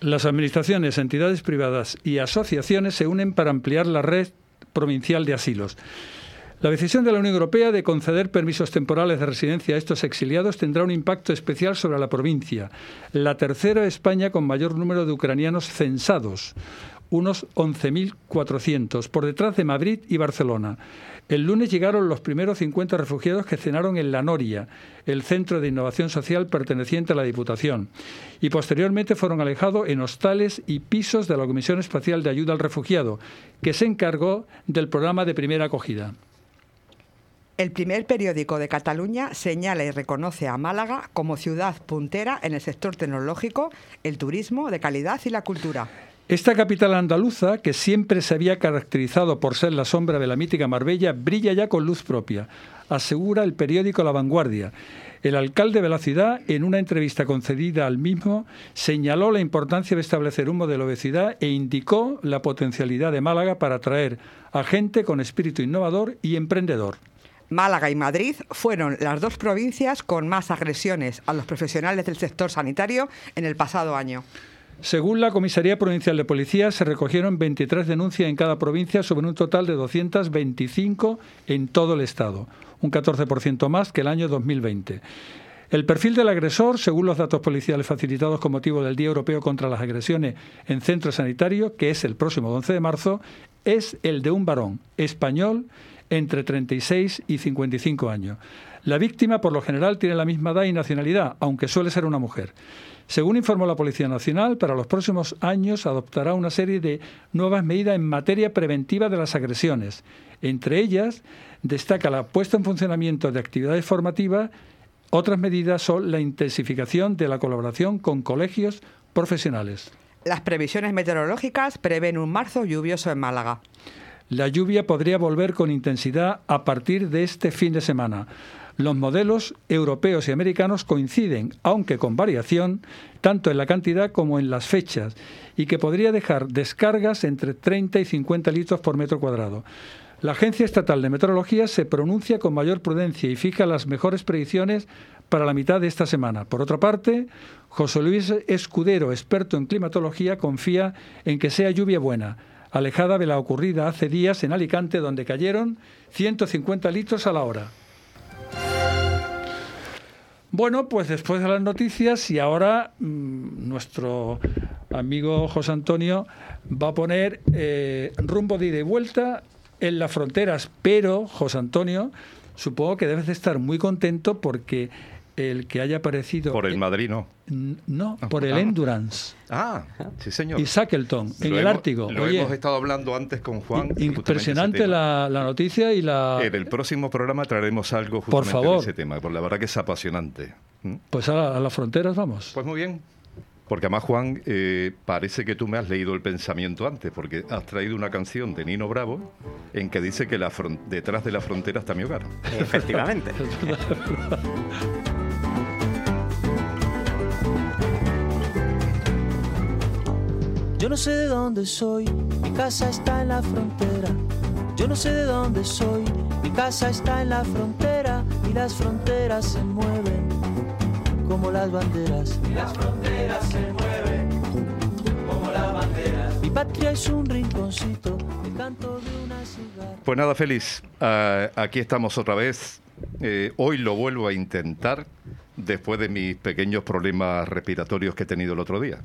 Speaker 1: Las administraciones, entidades privadas y asociaciones se unen para ampliar la red provincial de asilos. La decisión de la Unión Europea de conceder permisos temporales de residencia a estos exiliados tendrá un impacto especial sobre la provincia, la tercera España con mayor número de ucranianos censados, unos 11.400, por detrás de Madrid y Barcelona. El lunes llegaron los primeros 50 refugiados que cenaron en La Noria, el centro de innovación social perteneciente a la Diputación, y posteriormente fueron alejados en hostales y pisos de la Comisión Espacial de Ayuda al Refugiado, que se encargó del programa de primera acogida.
Speaker 15: El primer periódico de Cataluña señala y reconoce a Málaga como ciudad puntera en el sector tecnológico, el turismo de calidad y la cultura.
Speaker 1: Esta capital andaluza, que siempre se había caracterizado por ser la sombra de la mítica Marbella, brilla ya con luz propia, asegura el periódico La Vanguardia. El alcalde de la ciudad, en una entrevista concedida al mismo, señaló la importancia de establecer un modelo de ciudad e indicó la potencialidad de Málaga para atraer a gente con espíritu innovador y emprendedor.
Speaker 15: Málaga y Madrid fueron las dos provincias con más agresiones a los profesionales del sector sanitario en el pasado año.
Speaker 1: Según la Comisaría Provincial de Policía, se recogieron 23 denuncias en cada provincia sobre un total de 225 en todo el Estado, un 14% más que el año 2020. El perfil del agresor, según los datos policiales facilitados con motivo del Día Europeo contra las Agresiones en Centros Sanitarios, que es el próximo 11 de marzo, es el de un varón español entre 36 y 55 años. La víctima, por lo general, tiene la misma edad y nacionalidad, aunque suele ser una mujer. Según informó la Policía Nacional, para los próximos años adoptará una serie de nuevas medidas en materia preventiva de las agresiones. Entre ellas, destaca la puesta en funcionamiento de actividades formativas. Otras medidas son la intensificación de la colaboración con colegios profesionales.
Speaker 15: Las previsiones meteorológicas prevén un marzo lluvioso en Málaga.
Speaker 1: La lluvia podría volver con intensidad a partir de este fin de semana. Los modelos europeos y americanos coinciden, aunque con variación, tanto en la cantidad como en las fechas, y que podría dejar descargas entre 30 y 50 litros por metro cuadrado. La Agencia Estatal de Meteorología se pronuncia con mayor prudencia y fija las mejores predicciones para la mitad de esta semana. Por otra parte, José Luis Escudero, experto en climatología, confía en que sea lluvia buena, alejada de la ocurrida hace días en Alicante, donde cayeron 150 litros a la hora. Bueno, pues después de las noticias y ahora mmm, nuestro amigo José Antonio va a poner eh, rumbo de ida y vuelta en las fronteras, pero José Antonio supongo que debes de estar muy contento porque el que haya aparecido...
Speaker 3: Por el Madrid, no.
Speaker 1: No, por el Endurance.
Speaker 3: Ah, sí, señor.
Speaker 1: Y Shackleton, en
Speaker 3: Lo
Speaker 1: el
Speaker 3: hemos-
Speaker 1: Ártico.
Speaker 3: Lo
Speaker 1: Oye,
Speaker 3: hemos estado hablando antes con Juan.
Speaker 1: impresionante la, la noticia y la...
Speaker 3: En el próximo programa traeremos algo
Speaker 1: Por
Speaker 3: justamente
Speaker 1: favor.
Speaker 3: de ese tema, porque la verdad que es apasionante. ¿Mm?
Speaker 1: Pues a, a las fronteras vamos.
Speaker 3: Pues muy bien. Porque además, Juan, eh, parece que tú me has leído el pensamiento antes, porque has traído una canción de Nino Bravo en que dice que la detrás de la frontera está mi hogar.
Speaker 2: Efectivamente.
Speaker 17: Yo no sé de dónde soy, mi casa está en la frontera. Yo no sé de dónde soy, mi casa está en la frontera y las fronteras se mueven como las banderas. Y las fronteras se mueven como las banderas. Mi patria es un rinconcito, el canto de una cigarra.
Speaker 3: Pues nada, Félix, ah, aquí estamos otra vez. Eh, hoy lo vuelvo a intentar después de mis pequeños problemas respiratorios que he tenido el otro día.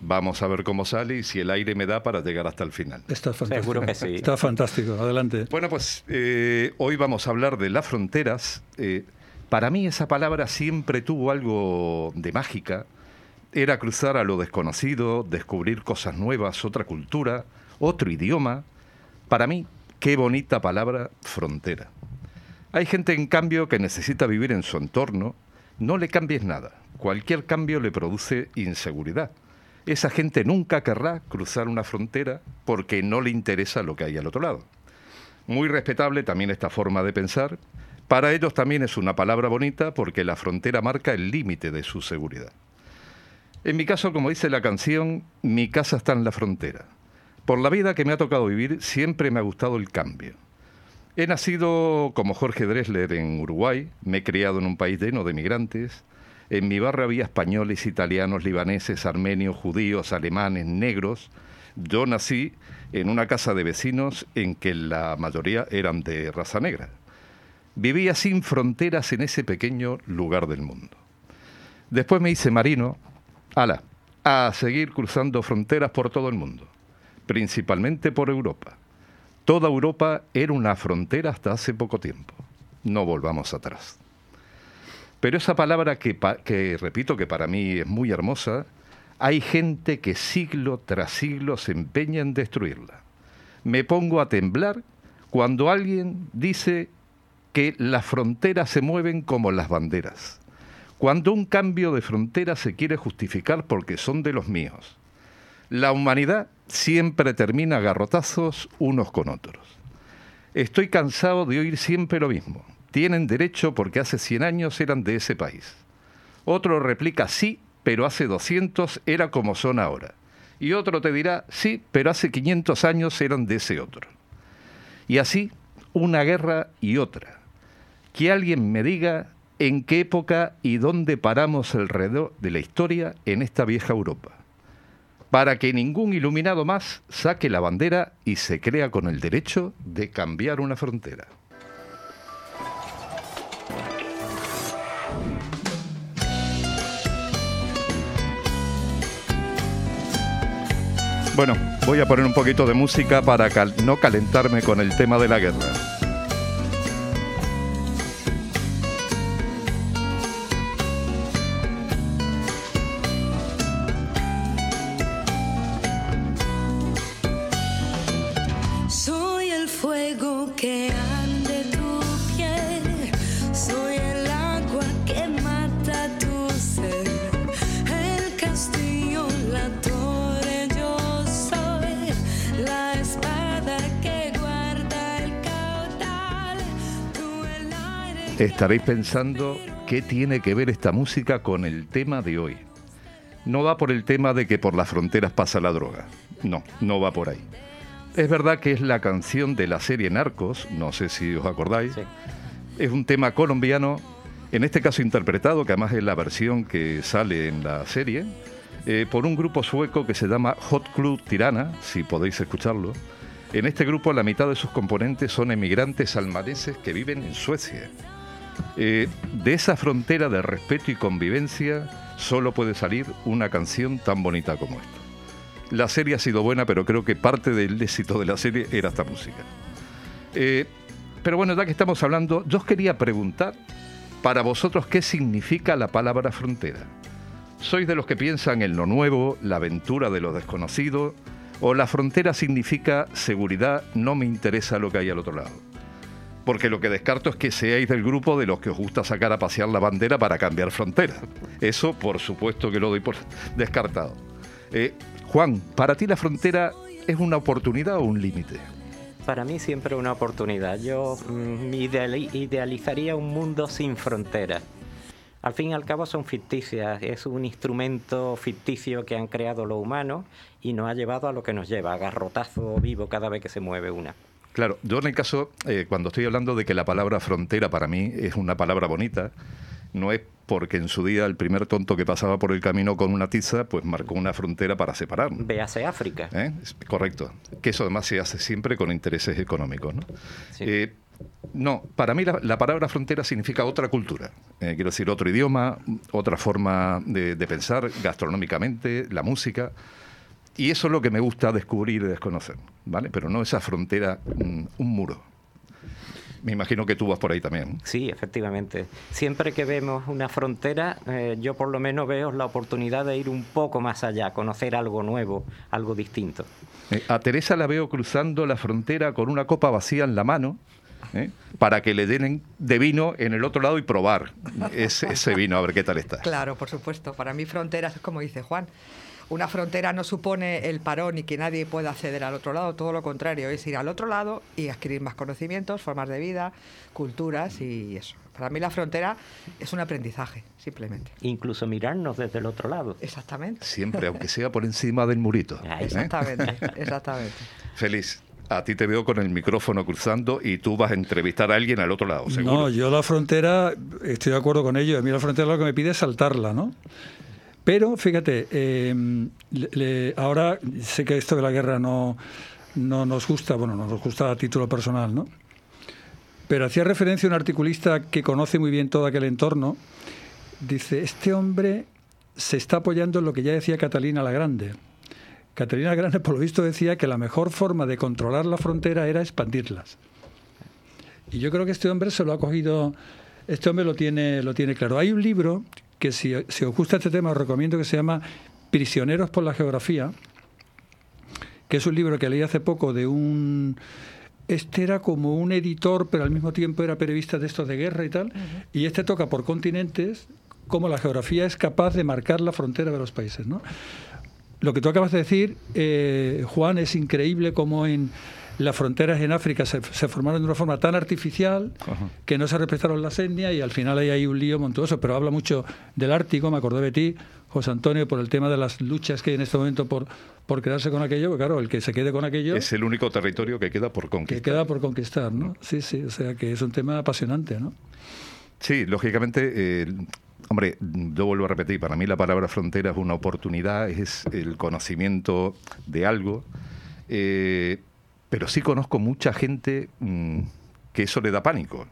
Speaker 3: Vamos a ver cómo sale y si el aire me da para llegar hasta el final.
Speaker 1: Está fantástico.
Speaker 2: Seguro que sí.
Speaker 1: Está fantástico. Adelante.
Speaker 3: Bueno, pues eh, hoy vamos a hablar de las fronteras. Eh, para mí esa palabra siempre tuvo algo de mágica. Era cruzar a lo desconocido, descubrir cosas nuevas, otra cultura, otro idioma. Para mí, qué bonita palabra frontera. Hay gente, en cambio, que necesita vivir en su entorno. No le cambies nada. Cualquier cambio le produce inseguridad. Esa gente nunca querrá cruzar una frontera porque no le interesa lo que hay al otro lado. Muy respetable también esta forma de pensar. Para ellos también es una palabra bonita porque la frontera marca el límite de su seguridad. En mi caso, como dice la canción, mi casa está en la frontera. Por la vida que me ha tocado vivir, siempre me ha gustado el cambio. He nacido como Jorge Dressler en Uruguay, me he criado en un país lleno de migrantes. En mi barrio había españoles, italianos, libaneses, armenios, judíos, alemanes, negros. Yo nací en una casa de vecinos en que la mayoría eran de raza negra. Vivía sin fronteras en ese pequeño lugar del mundo. Después me hice marino, ala, a seguir cruzando fronteras por todo el mundo, principalmente por Europa. Toda Europa era una frontera hasta hace poco tiempo. No volvamos atrás. Pero esa palabra que, que repito que para mí es muy hermosa, hay gente que siglo tras siglo se empeña en destruirla. Me pongo a temblar cuando alguien dice que las fronteras se mueven como las banderas. Cuando un cambio de frontera se quiere justificar porque son de los míos. La humanidad siempre termina a garrotazos unos con otros. Estoy cansado de oír siempre lo mismo. Tienen derecho porque hace 100 años eran de ese país. Otro replica sí, pero hace 200 era como son ahora. Y otro te dirá sí, pero hace 500 años eran de ese otro. Y así, una guerra y otra. Que alguien me diga en qué época y dónde paramos alrededor de la historia en esta vieja Europa. Para que ningún iluminado más saque la bandera y se crea con el derecho de cambiar una frontera. Bueno, voy a poner un poquito de música para cal- no calentarme con el tema de la guerra. Estaréis pensando qué tiene que ver esta música con el tema de hoy. No va por el tema de que por las fronteras pasa la droga. No, no va por ahí. Es verdad que es la canción de la serie Narcos, no sé si os acordáis. Es un tema colombiano, en este caso interpretado, que además es la versión que sale en la serie, eh, por un grupo sueco que se llama Hot Club Tirana, si podéis escucharlo. En este grupo la mitad de sus componentes son emigrantes almaneses que viven en Suecia. Eh, de esa frontera de respeto y convivencia solo puede salir una canción tan bonita como esta. La serie ha sido buena, pero creo que parte del éxito de la serie era esta música. Eh, pero bueno, ya que estamos hablando, yo os quería preguntar para vosotros qué significa la palabra frontera. ¿Sois de los que piensan en lo nuevo, la aventura de lo desconocido? ¿O la frontera significa seguridad, no me interesa lo que hay al otro lado? Porque lo que descarto es que seáis del grupo de los que os gusta sacar a pasear la bandera para cambiar fronteras. Eso, por supuesto, que lo doy por descartado. Eh, Juan, ¿para ti la frontera es una oportunidad o un límite?
Speaker 2: Para mí siempre una oportunidad. Yo mm, ideali- idealizaría un mundo sin fronteras. Al fin y al cabo son ficticias, es un instrumento ficticio que han creado los humanos y nos ha llevado a lo que nos lleva, a garrotazo vivo cada vez que se mueve una.
Speaker 3: Claro, yo en el caso, eh, cuando estoy hablando de que la palabra frontera para mí es una palabra bonita, no es porque en su día el primer tonto que pasaba por el camino con una tiza, pues marcó una frontera para separarnos.
Speaker 2: Véase África.
Speaker 3: ¿Eh? Correcto. Que eso además se hace siempre con intereses económicos. ¿no? Eh, no, para mí la, la palabra frontera significa otra cultura. Eh, quiero decir, otro idioma, otra forma de, de pensar gastronómicamente, la música. Y eso es lo que me gusta descubrir y desconocer. ¿vale? Pero no esa frontera, mm, un muro. Me imagino que tú vas por ahí también.
Speaker 2: Sí, efectivamente. Siempre que vemos una frontera, eh, yo por lo menos veo la oportunidad de ir un poco más allá, conocer algo nuevo, algo distinto.
Speaker 3: Eh, a Teresa la veo cruzando la frontera con una copa vacía en la mano. ¿eh? Para que le den de vino en el otro lado y probar ese, ese vino, a ver qué tal está.
Speaker 15: Claro, por supuesto. Para mí fronteras es como dice Juan. Una frontera no supone el parón y que nadie pueda acceder al otro lado, todo lo contrario, es ir al otro lado y adquirir más conocimientos, formas de vida, culturas y eso. Para mí la frontera es un aprendizaje, simplemente.
Speaker 2: Incluso mirarnos desde el otro lado.
Speaker 15: Exactamente.
Speaker 3: Siempre, aunque sea por encima del murito. ¿eh?
Speaker 15: Exactamente, exactamente.
Speaker 3: Feliz. A ti te veo con el micrófono cruzando y tú vas a entrevistar a alguien al otro lado, seguro.
Speaker 1: No, yo la frontera, estoy de acuerdo con ello. A mí la frontera lo que me pide es saltarla, ¿no? Pero fíjate, le- ahora sé que esto de la guerra no, no nos gusta, bueno, no nos gusta a título personal, ¿no? Pero hacía referencia a un articulista que conoce muy bien todo aquel entorno. Dice, este hombre se está apoyando en lo que ya decía Catalina la Grande. Catalina la Grande, por lo visto, decía que la mejor forma de controlar la frontera era expandirlas. Y yo creo que este hombre se lo ha cogido, este hombre lo tiene, lo tiene claro. Hay un libro que si, si os gusta este tema os recomiendo que se llama Prisioneros por la Geografía, que es un libro que leí hace poco de un... Este era como un editor, pero al mismo tiempo era periodista de estos de guerra y tal, y este toca por continentes cómo la geografía es capaz de marcar la frontera de los países, ¿no? Lo que tú acabas de decir, eh, Juan, es increíble cómo en las fronteras en África se, se formaron de una forma tan artificial que no se respetaron las etnias y al final hay ahí un lío montuoso. Pero habla mucho del Ártico, me acordé de ti, José Antonio, por el tema de las luchas que hay en este momento por, por quedarse con aquello. Porque claro, el que se quede con aquello
Speaker 3: Es el único territorio que queda por
Speaker 1: que
Speaker 3: conquistar.
Speaker 1: queda por conquistar, ¿no? Sí, sí, o sea que es un tema apasionante, ¿no?
Speaker 3: Sí, lógicamente, eh, hombre, yo vuelvo a repetir, para mí la palabra frontera es una oportunidad, es el conocimiento de algo, eh, pero sí conozco mucha gente mm, que eso le da pánico.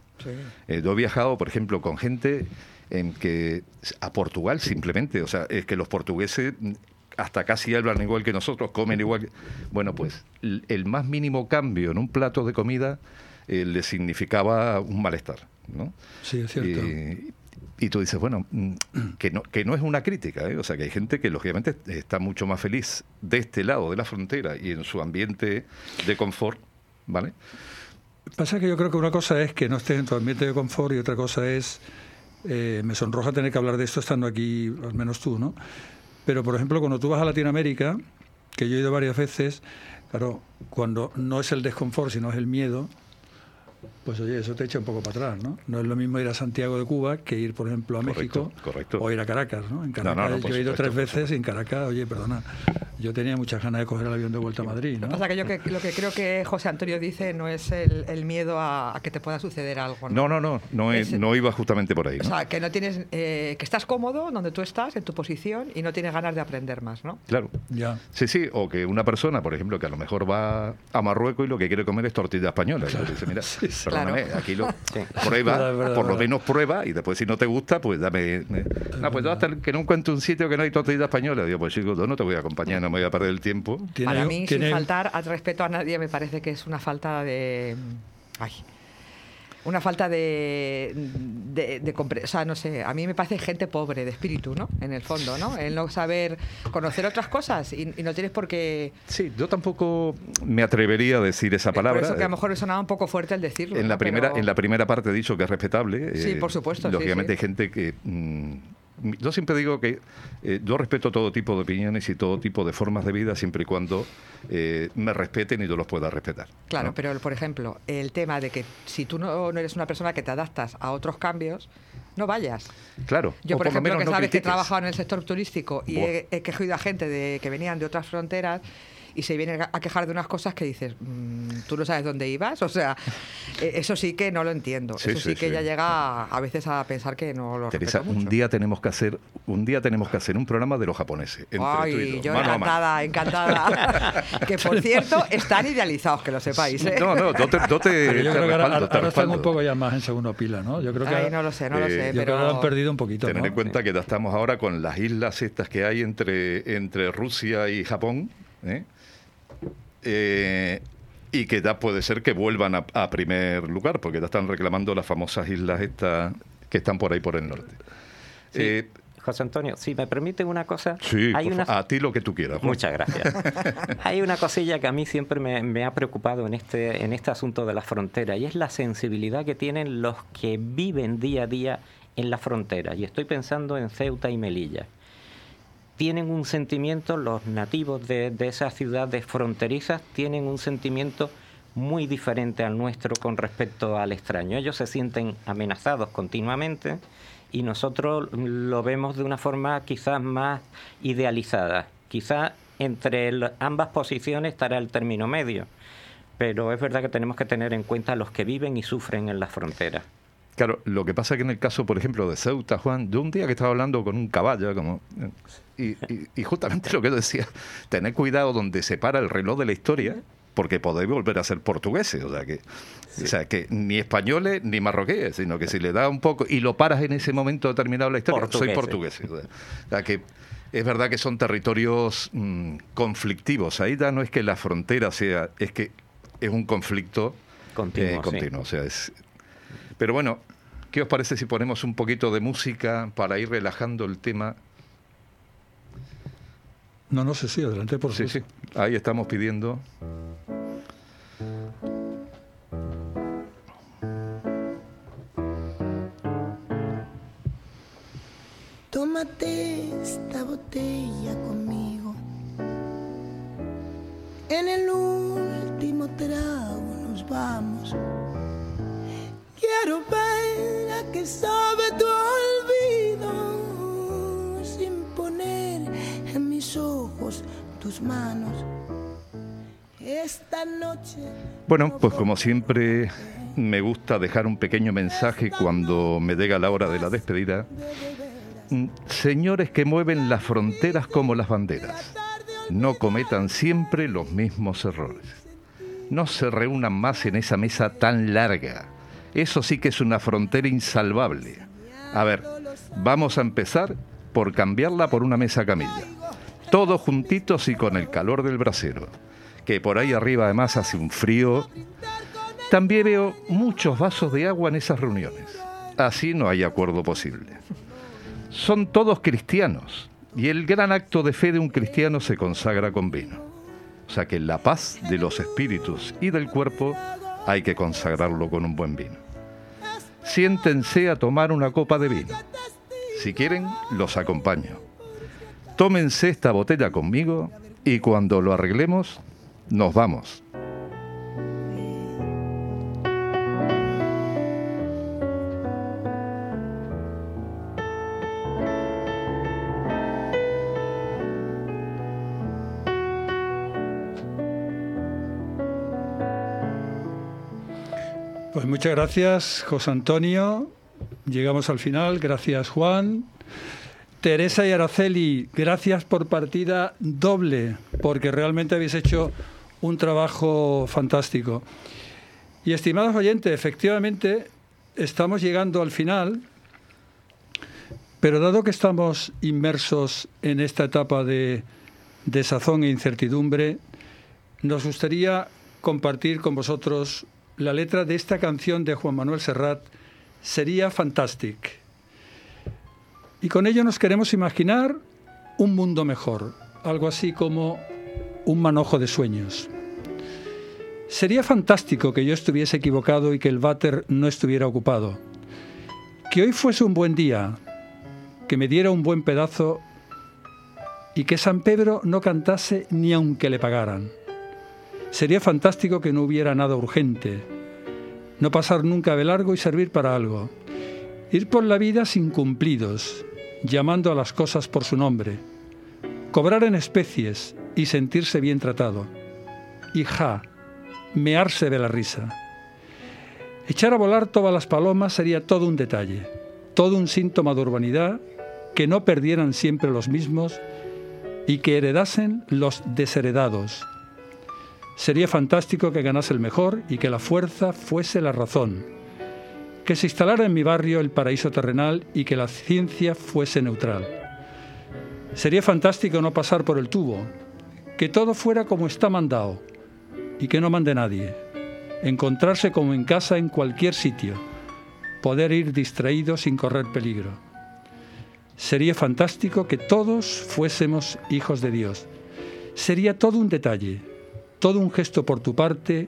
Speaker 3: Eh, yo he viajado, por ejemplo, con gente en que a Portugal simplemente, o sea, es que los portugueses mm, hasta casi hablan igual que nosotros, comen igual. que- Bueno, pues el más mínimo cambio en un plato de comida eh, le significaba un malestar, ¿no?
Speaker 1: Sí, es cierto.
Speaker 3: Y, y tú dices, bueno, mm, que no, que no es una crítica, ¿eh? o sea, que hay gente que lógicamente está mucho más feliz de este lado de la frontera y en su ambiente de confort, ¿vale?
Speaker 1: Pasa que yo creo que una cosa es que no estés en tu ambiente de confort y otra cosa es, eh, me sonroja tener que hablar de esto estando aquí, al menos tú, ¿no? Pero, por ejemplo, cuando tú vas a Latinoamérica, que yo he ido varias veces, claro, cuando no es el desconfort, sino es el miedo, pues oye, eso te echa un poco para atrás, ¿no? No es lo mismo ir a Santiago de Cuba que ir, por ejemplo, a México
Speaker 3: correcto.
Speaker 1: o ir a Caracas, ¿no? En
Speaker 3: No,
Speaker 1: Caracas
Speaker 3: no, no, por
Speaker 1: yo he ido
Speaker 3: supuesto,
Speaker 1: tres veces y en Caracas, oye, perdona, yo tenía muchas ganas de coger el avión de vuelta a Madrid,
Speaker 15: Lo
Speaker 1: ¿no?
Speaker 15: que pasa que yo que, lo que creo que José Antonio dice no es el, el miedo a, a que te pueda suceder algo. ¿no?
Speaker 3: No, no, no, no, es-
Speaker 15: Es-
Speaker 3: no iba justamente por ahí.
Speaker 15: O
Speaker 3: ¿no?
Speaker 15: sea, que no tienes, eh, que estás cómodo donde tú estás, en tu posición, y no tienes ganas de aprender más, ¿no?
Speaker 3: Claro.
Speaker 1: Ya.
Speaker 3: Sí, sí, o que una persona, por ejemplo, que a lo mejor va a Marruecos y lo que quiere comer es tortilla española. Y dices, mira, perdóname,
Speaker 15: Claro.
Speaker 3: aquí lo
Speaker 1: Sí.
Speaker 3: prueba,
Speaker 1: Verdad, verdad,
Speaker 3: por lo
Speaker 1: verdad.
Speaker 3: menos prueba, y después si no te gusta, pues dame... me- No, pues yo hasta que no encuentro un sitio que no hay tortilla española, digo, pues chico, no te voy a acompañar, no me voy a perder el tiempo.
Speaker 15: Para mí, sin faltar al respeto a nadie, me parece que es una falta de. Ay. Una falta de, de, de O sea, no sé, a mí me parece gente pobre de espíritu, ¿no? En el fondo, ¿no? El no saber conocer otras cosas y, y no tienes por qué.
Speaker 3: Sí, yo tampoco me atrevería a decir esa palabra.
Speaker 15: Por eso que a
Speaker 3: eh,
Speaker 15: lo mejor sonaba un poco fuerte el decirlo.
Speaker 3: En
Speaker 15: ¿no?
Speaker 3: la, primera,
Speaker 15: Pero-
Speaker 3: en la primera parte he dicho que es respetable.
Speaker 15: Sí,
Speaker 3: eh,
Speaker 15: por supuesto,
Speaker 3: Lógicamente
Speaker 15: sí.
Speaker 3: hay gente que... mm, yo siempre digo que eh, yo respeto todo tipo de opiniones y todo tipo de formas de vida siempre y cuando eh, me respeten y yo los pueda respetar.
Speaker 15: Claro,
Speaker 3: ¿no?
Speaker 15: pero por ejemplo, el tema de que si tú no, no eres una persona que te adaptas a otros cambios, no vayas.
Speaker 3: Claro.
Speaker 15: Yo, por
Speaker 3: lo
Speaker 15: ejemplo, que
Speaker 3: no
Speaker 15: sabes que he trabajado en el sector turístico y he, he quejido a gente de, que venían de otras fronteras y se vienen a quejar de unas cosas que dices, mm, tú no sabes dónde ibas. O sea, eh, eso sí que no lo entiendo.
Speaker 3: Sí,
Speaker 15: eso sí,
Speaker 3: sí,
Speaker 15: que
Speaker 3: sí.
Speaker 15: ya llega a, a veces a pensar que no lo
Speaker 3: Teresa,
Speaker 15: mucho.
Speaker 3: un día tenemos que hacer un día tenemos que hacer un programa de los japoneses. entre tú y
Speaker 15: Ay,
Speaker 3: yo,
Speaker 15: encantada, encantada. que por cierto, están idealizados, que lo sepáis. ¿eh?
Speaker 3: No, no, yo te, te-
Speaker 1: Pero yo
Speaker 3: te
Speaker 1: creo que ahora, ahora están un poco ya más en segundo pila, ¿no? Yo creo que
Speaker 15: Ay,
Speaker 1: ahora-
Speaker 15: no lo sé, no lo
Speaker 3: Eh,
Speaker 15: sé,
Speaker 1: yo creo que
Speaker 15: pero...
Speaker 1: lo han perdido un poquito,
Speaker 3: Tener
Speaker 1: ¿no?
Speaker 3: en cuenta que ya estamos ahora con las islas estas que hay entre, entre Rusia y Japón, ¿eh? Eh, y que ya puede ser que vuelvan a, a primer lugar, porque ya están reclamando las famosas islas estas que están por ahí por el norte.
Speaker 2: Sí.
Speaker 3: Eh,
Speaker 2: José Antonio, si me permite una cosa,
Speaker 3: sí,
Speaker 2: hay una
Speaker 3: a ti lo que tú quieras. Juan.
Speaker 2: Muchas gracias. Hay una cosilla que a mí siempre me, me ha preocupado en este, en este asunto de la frontera y es la sensibilidad que tienen los que viven día a día en la frontera. Y estoy pensando en Ceuta y Melilla. Tienen un sentimiento, los nativos de, esas ciudades fronterizas tienen un sentimiento muy diferente al nuestro con respecto al extraño. Ellos se sienten amenazados continuamente y nosotros lo vemos de una forma quizás más idealizada. Quizás entre ambas posiciones estará el término medio, pero es verdad que tenemos que tener en cuenta a los que viven y sufren en la frontera.
Speaker 3: Claro, lo que pasa que en el caso, por ejemplo, de Ceuta, Juan, yo un día que estaba hablando con un caballo, como, y, y- y justamente lo que yo decía, tener cuidado donde se para el reloj de la historia, porque podéis volver a ser portugueses, o sea que, o sea que ni españoles ni marroquíes, sino que si le da un poco y lo paras en ese momento determinado de la historia, soy portugués. o sea, o sea que es verdad que son territorios mm, conflictivos. Ahí ya no es que la frontera sea, es que es un conflicto
Speaker 2: Continuo,
Speaker 3: eh,
Speaker 2: sí.
Speaker 3: continuo. O sea, es, pero bueno, ¿qué os parece si ponemos un poquito de música para ir relajando el tema?
Speaker 1: No, no sé, sí, adelante, por
Speaker 3: Sí, sí. Ahí estamos pidiendo.
Speaker 18: Tómate esta botella conmigo. En el último trago nos vamos. Quiero ver a qué sabe tu olvido sin poner en mis ojos tus manos. Esta noche
Speaker 3: Bueno, pues como siempre me gusta dejar un pequeño mensaje cuando me llega la hora de la despedida. Mm, Señores que mueven las fronteras como las banderas, no cometan siempre los mismos errores. No se reúnan más en esa mesa tan larga. Eso sí que es una frontera insalvable. A ver, vamos a empezar por cambiarla por una mesa camilla. Todos juntitos y con el calor del brasero. Que por ahí arriba además hace un frío. También veo muchos vasos de agua en esas reuniones. Así no hay acuerdo posible. Son todos cristianos y el gran acto de fe de un cristiano se consagra con vino. O sea que la paz de los espíritus y del cuerpo hay que consagrarlo con un buen vino. Siéntense a tomar una copa de vino. Si quieren, los acompaño. Tómense esta botella conmigo y cuando lo arreglemos, nos vamos.
Speaker 1: Muchas gracias, José Antonio. Llegamos al final. Gracias, Juan. Teresa y Araceli, gracias por partida doble, porque realmente habéis hecho un trabajo fantástico. Y estimados oyentes, efectivamente estamos llegando al final, pero dado que estamos inmersos en esta etapa de desazón e incertidumbre, nos gustaría compartir con vosotros la letra de esta canción de Juan Manuel Serrat, Sería Fantastic. Y con ello nos queremos imaginar un mundo mejor, algo así como un manojo de sueños. Sería fantástico que yo estuviese equivocado y que el váter no estuviera ocupado. Que hoy fuese un buen día, que me diera un buen pedazo y que San Pedro no cantase ni aunque le pagaran. Sería fantástico que no hubiera nada urgente, no pasar nunca de largo y servir para algo. Ir por la vida sin cumplidos, llamando a las cosas por su nombre. Cobrar en especies y sentirse bien tratado. Y ja, mearse de la risa. Echar a volar todas las palomas sería todo un detalle, todo un síntoma de urbanidad, que no perdieran siempre los mismos y que heredasen los desheredados. Sería fantástico que ganase el mejor y que la fuerza fuese la razón. Que se instalara en mi barrio el paraíso terrenal y que la ciencia fuese neutral. Sería fantástico no pasar por el tubo, que todo fuera como está mandado y que no mande nadie. Encontrarse como en casa en cualquier sitio, poder ir distraído sin correr peligro. Sería fantástico que todos fuésemos hijos de Dios. Sería todo un detalle, todo un gesto por tu parte,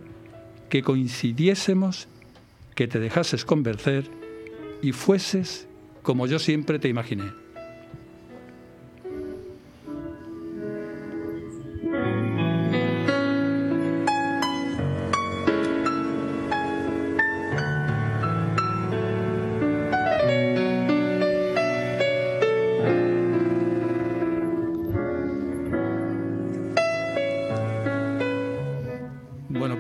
Speaker 1: que coincidiésemos, que te dejases convencer y fueses como yo siempre te imaginé.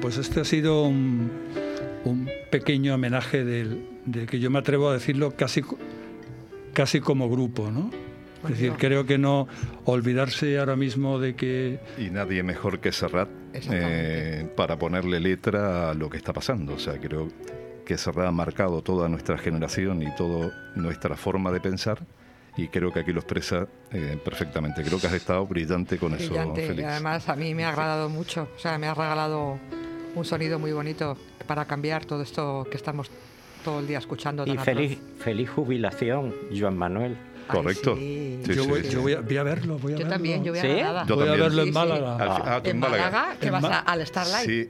Speaker 1: Pues este ha sido un, un pequeño homenaje del, de que yo me atrevo a decirlo casi, casi como grupo, ¿no? Es decir, creo que no olvidarse ahora mismo de que
Speaker 3: Y nadie mejor que Serrat eh, para ponerle letra a lo que está pasando. O sea, creo que Serrat ha marcado toda nuestra generación y toda nuestra forma de pensar. Y creo que aquí lo expresa eh, perfectamente. Creo que has estado brillante con eso,
Speaker 15: Brillante. Y
Speaker 3: Félix.
Speaker 15: además a mí me ha agradado mucho. O sea, me ha regalado un sonido muy bonito para cambiar todo esto que estamos todo el día escuchando.
Speaker 2: Y feliz,
Speaker 15: atroz.
Speaker 2: feliz jubilación, Joan Manuel.
Speaker 3: Correcto.
Speaker 15: sí.
Speaker 1: yo, voy, yo voy a, voy a verlo, voy a
Speaker 15: Yo
Speaker 1: verlo.
Speaker 15: también, yo voy a
Speaker 2: ¿Sí?
Speaker 3: Yo
Speaker 1: voy
Speaker 3: también.
Speaker 1: a verlo
Speaker 15: Sí,
Speaker 1: en
Speaker 15: sí.
Speaker 1: Málaga.
Speaker 3: Ah, tú
Speaker 15: En Málaga, que
Speaker 1: En
Speaker 15: vas
Speaker 1: Ma-
Speaker 15: a- al Starlight.
Speaker 3: Sí,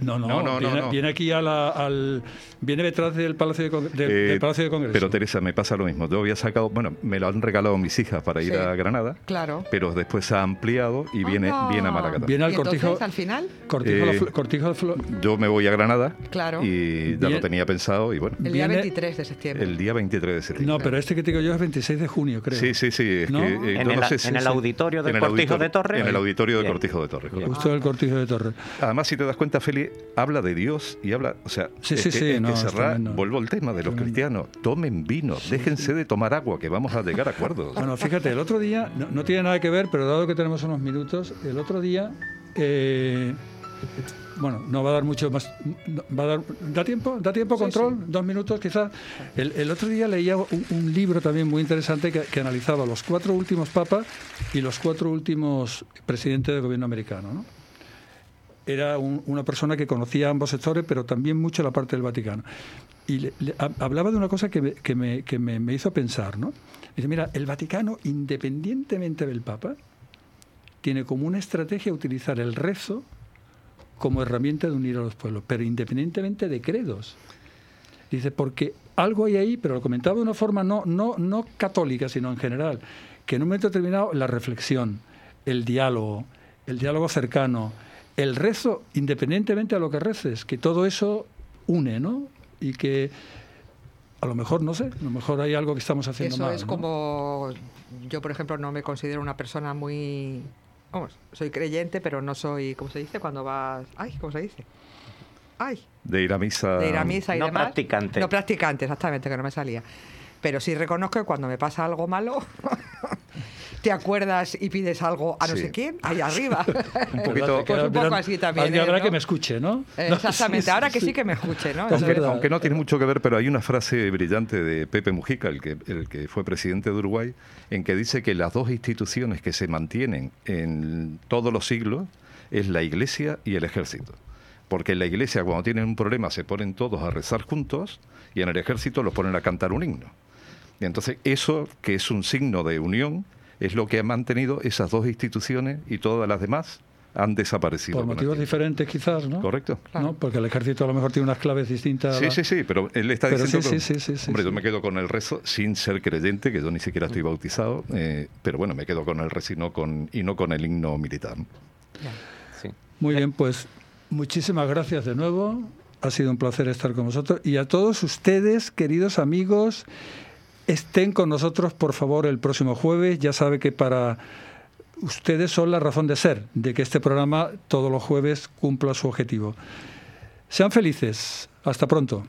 Speaker 1: No, no,
Speaker 3: No,
Speaker 1: viene,
Speaker 3: no.
Speaker 1: viene aquí a la- al. Viene detrás del Palacio de, del-
Speaker 3: Eh,
Speaker 1: del Palacio de Congreso.
Speaker 3: Pero Teresa, me pasa lo mismo. Yo había sacado, bueno, me lo han regalado mis hijas para ir
Speaker 15: Sí.
Speaker 3: a Granada,
Speaker 15: Claro.
Speaker 3: pero después se ha ampliado y viene,
Speaker 15: Anda.
Speaker 3: viene a Málaga. también.
Speaker 1: Viene al
Speaker 15: ¿Y
Speaker 1: cortijo.
Speaker 15: entonces, al final?
Speaker 1: Cortijo,
Speaker 3: Eh,
Speaker 1: de Flo- Cortijo
Speaker 3: Yo me voy a Granada
Speaker 15: Claro.
Speaker 3: y ya lo tenía pensado y bueno,
Speaker 15: El día
Speaker 1: Viene-
Speaker 15: 23 de septiembre.
Speaker 3: el día 23 de septiembre.
Speaker 1: No, pero este que te digo yo es 26 de junio, creo.
Speaker 3: Sí, sí, sí. Es
Speaker 1: ¿No?
Speaker 3: que, eh,
Speaker 2: En el-
Speaker 3: no sé si-
Speaker 2: en el
Speaker 3: sí.
Speaker 2: auditorio del Cortijo
Speaker 3: auditorio-
Speaker 2: de Torre.
Speaker 3: En el auditorio de
Speaker 2: Bien.
Speaker 3: Cortijo de Torre. correcto.
Speaker 1: Justo del Cortijo de Torre.
Speaker 3: Además, si te das cuenta, Feli, habla de Dios y habla, o sea,
Speaker 1: Sí,
Speaker 3: es
Speaker 1: sí,
Speaker 3: que,
Speaker 1: sí,
Speaker 3: es
Speaker 1: no,
Speaker 3: que
Speaker 1: es
Speaker 3: Serrat-
Speaker 1: tremendo.
Speaker 3: vuelvo al tema de los cristianos, tomen vino, déjense de tomar agua, que vamos a llegar a acuerdos.
Speaker 1: Bueno, fíjate, el otro día, no, no tiene nada que ver, pero dado que tenemos unos minutos, el otro día, eh, bueno, no va a dar mucho más, va a dar, ¿da tiempo? ¿Da tiempo control? Dos minutos quizás. El, el otro día leía un, un libro también muy interesante que, que analizaba los cuatro últimos papas y los cuatro últimos presidentes del gobierno americano, ¿no? Era un- una persona que conocía ambos sectores, pero también mucho la parte del Vaticano. Y le- le- ha- hablaba de una cosa que, me, que, me, que me hizo pensar, ¿no? Dice, mira, el Vaticano, independientemente del Papa, tiene como una estrategia utilizar el rezo como herramienta de unir a los pueblos, pero independientemente de credos. Dice, porque algo hay ahí, pero lo comentaba de una forma no, no, no católica, sino en general, que en un momento determinado la reflexión, el diálogo, el diálogo cercano, el rezo, independientemente a lo que reces, que todo eso une, ¿no? Y que a lo mejor, no sé, a lo mejor hay algo que estamos haciendo
Speaker 15: Eso
Speaker 1: mal.
Speaker 15: es
Speaker 1: ¿no?
Speaker 15: como. Yo, por ejemplo, no me considero una persona muy. Vamos, soy creyente, pero no soy. ¿Cómo se dice? Cuando vas. Ay, ¿cómo se dice? Ay,
Speaker 3: De ir a misa.
Speaker 15: de ir a misa y
Speaker 2: no
Speaker 15: demás.
Speaker 2: practicante.
Speaker 15: No practicante, exactamente, que no me salía. Pero sí reconozco que cuando me pasa algo malo, te acuerdas y pides algo a no
Speaker 3: Sí.
Speaker 15: sé quién, ahí arriba.
Speaker 3: Un poquito-
Speaker 15: Pues un poco así también.
Speaker 1: Alguien
Speaker 15: ¿eh, no?
Speaker 1: que me escuche, ¿no?
Speaker 15: Exactamente,
Speaker 1: Sí, sí,
Speaker 15: ahora que
Speaker 1: sí.
Speaker 15: que me escuche, ¿no?
Speaker 3: Aunque, aunque no tiene mucho que ver, pero hay una frase brillante de Pepe Mujica, el que, el que fue presidente de Uruguay, en que dice que las dos instituciones que se mantienen en todos los siglos es la iglesia y el ejército. Porque en la iglesia cuando tienen un problema se ponen todos a rezar juntos y en el ejército los ponen a cantar un himno. Y entonces eso, que es un signo de unión, es lo que ha mantenido esas dos instituciones y todas las demás han desaparecido.
Speaker 1: Por motivos
Speaker 3: tiempo.
Speaker 1: diferentes quizás, ¿no?
Speaker 3: Correcto.
Speaker 1: ¿No? Porque el ejército a lo mejor tiene unas claves distintas.
Speaker 3: Sí,
Speaker 1: la-
Speaker 3: sí, sí, pero él está
Speaker 1: Pero
Speaker 3: diciendo...
Speaker 1: sí,
Speaker 3: que-
Speaker 1: sí, sí, sí, sí,
Speaker 3: hombre,
Speaker 1: sí.
Speaker 3: yo me quedo con el rezo sin ser creyente, que yo ni siquiera estoy bautizado, eh, pero bueno, me quedo con el rezo y no con, y no con el himno militar.
Speaker 2: Sí.
Speaker 1: Muy bien, pues muchísimas gracias de nuevo. Ha sido un placer estar con vosotros. Y a todos ustedes, queridos amigos, estén con nosotros, por favor, el próximo jueves. Ya sabe que para ustedes son la razón de ser, de que este programa todos los jueves cumpla su objetivo. Sean felices. Hasta pronto.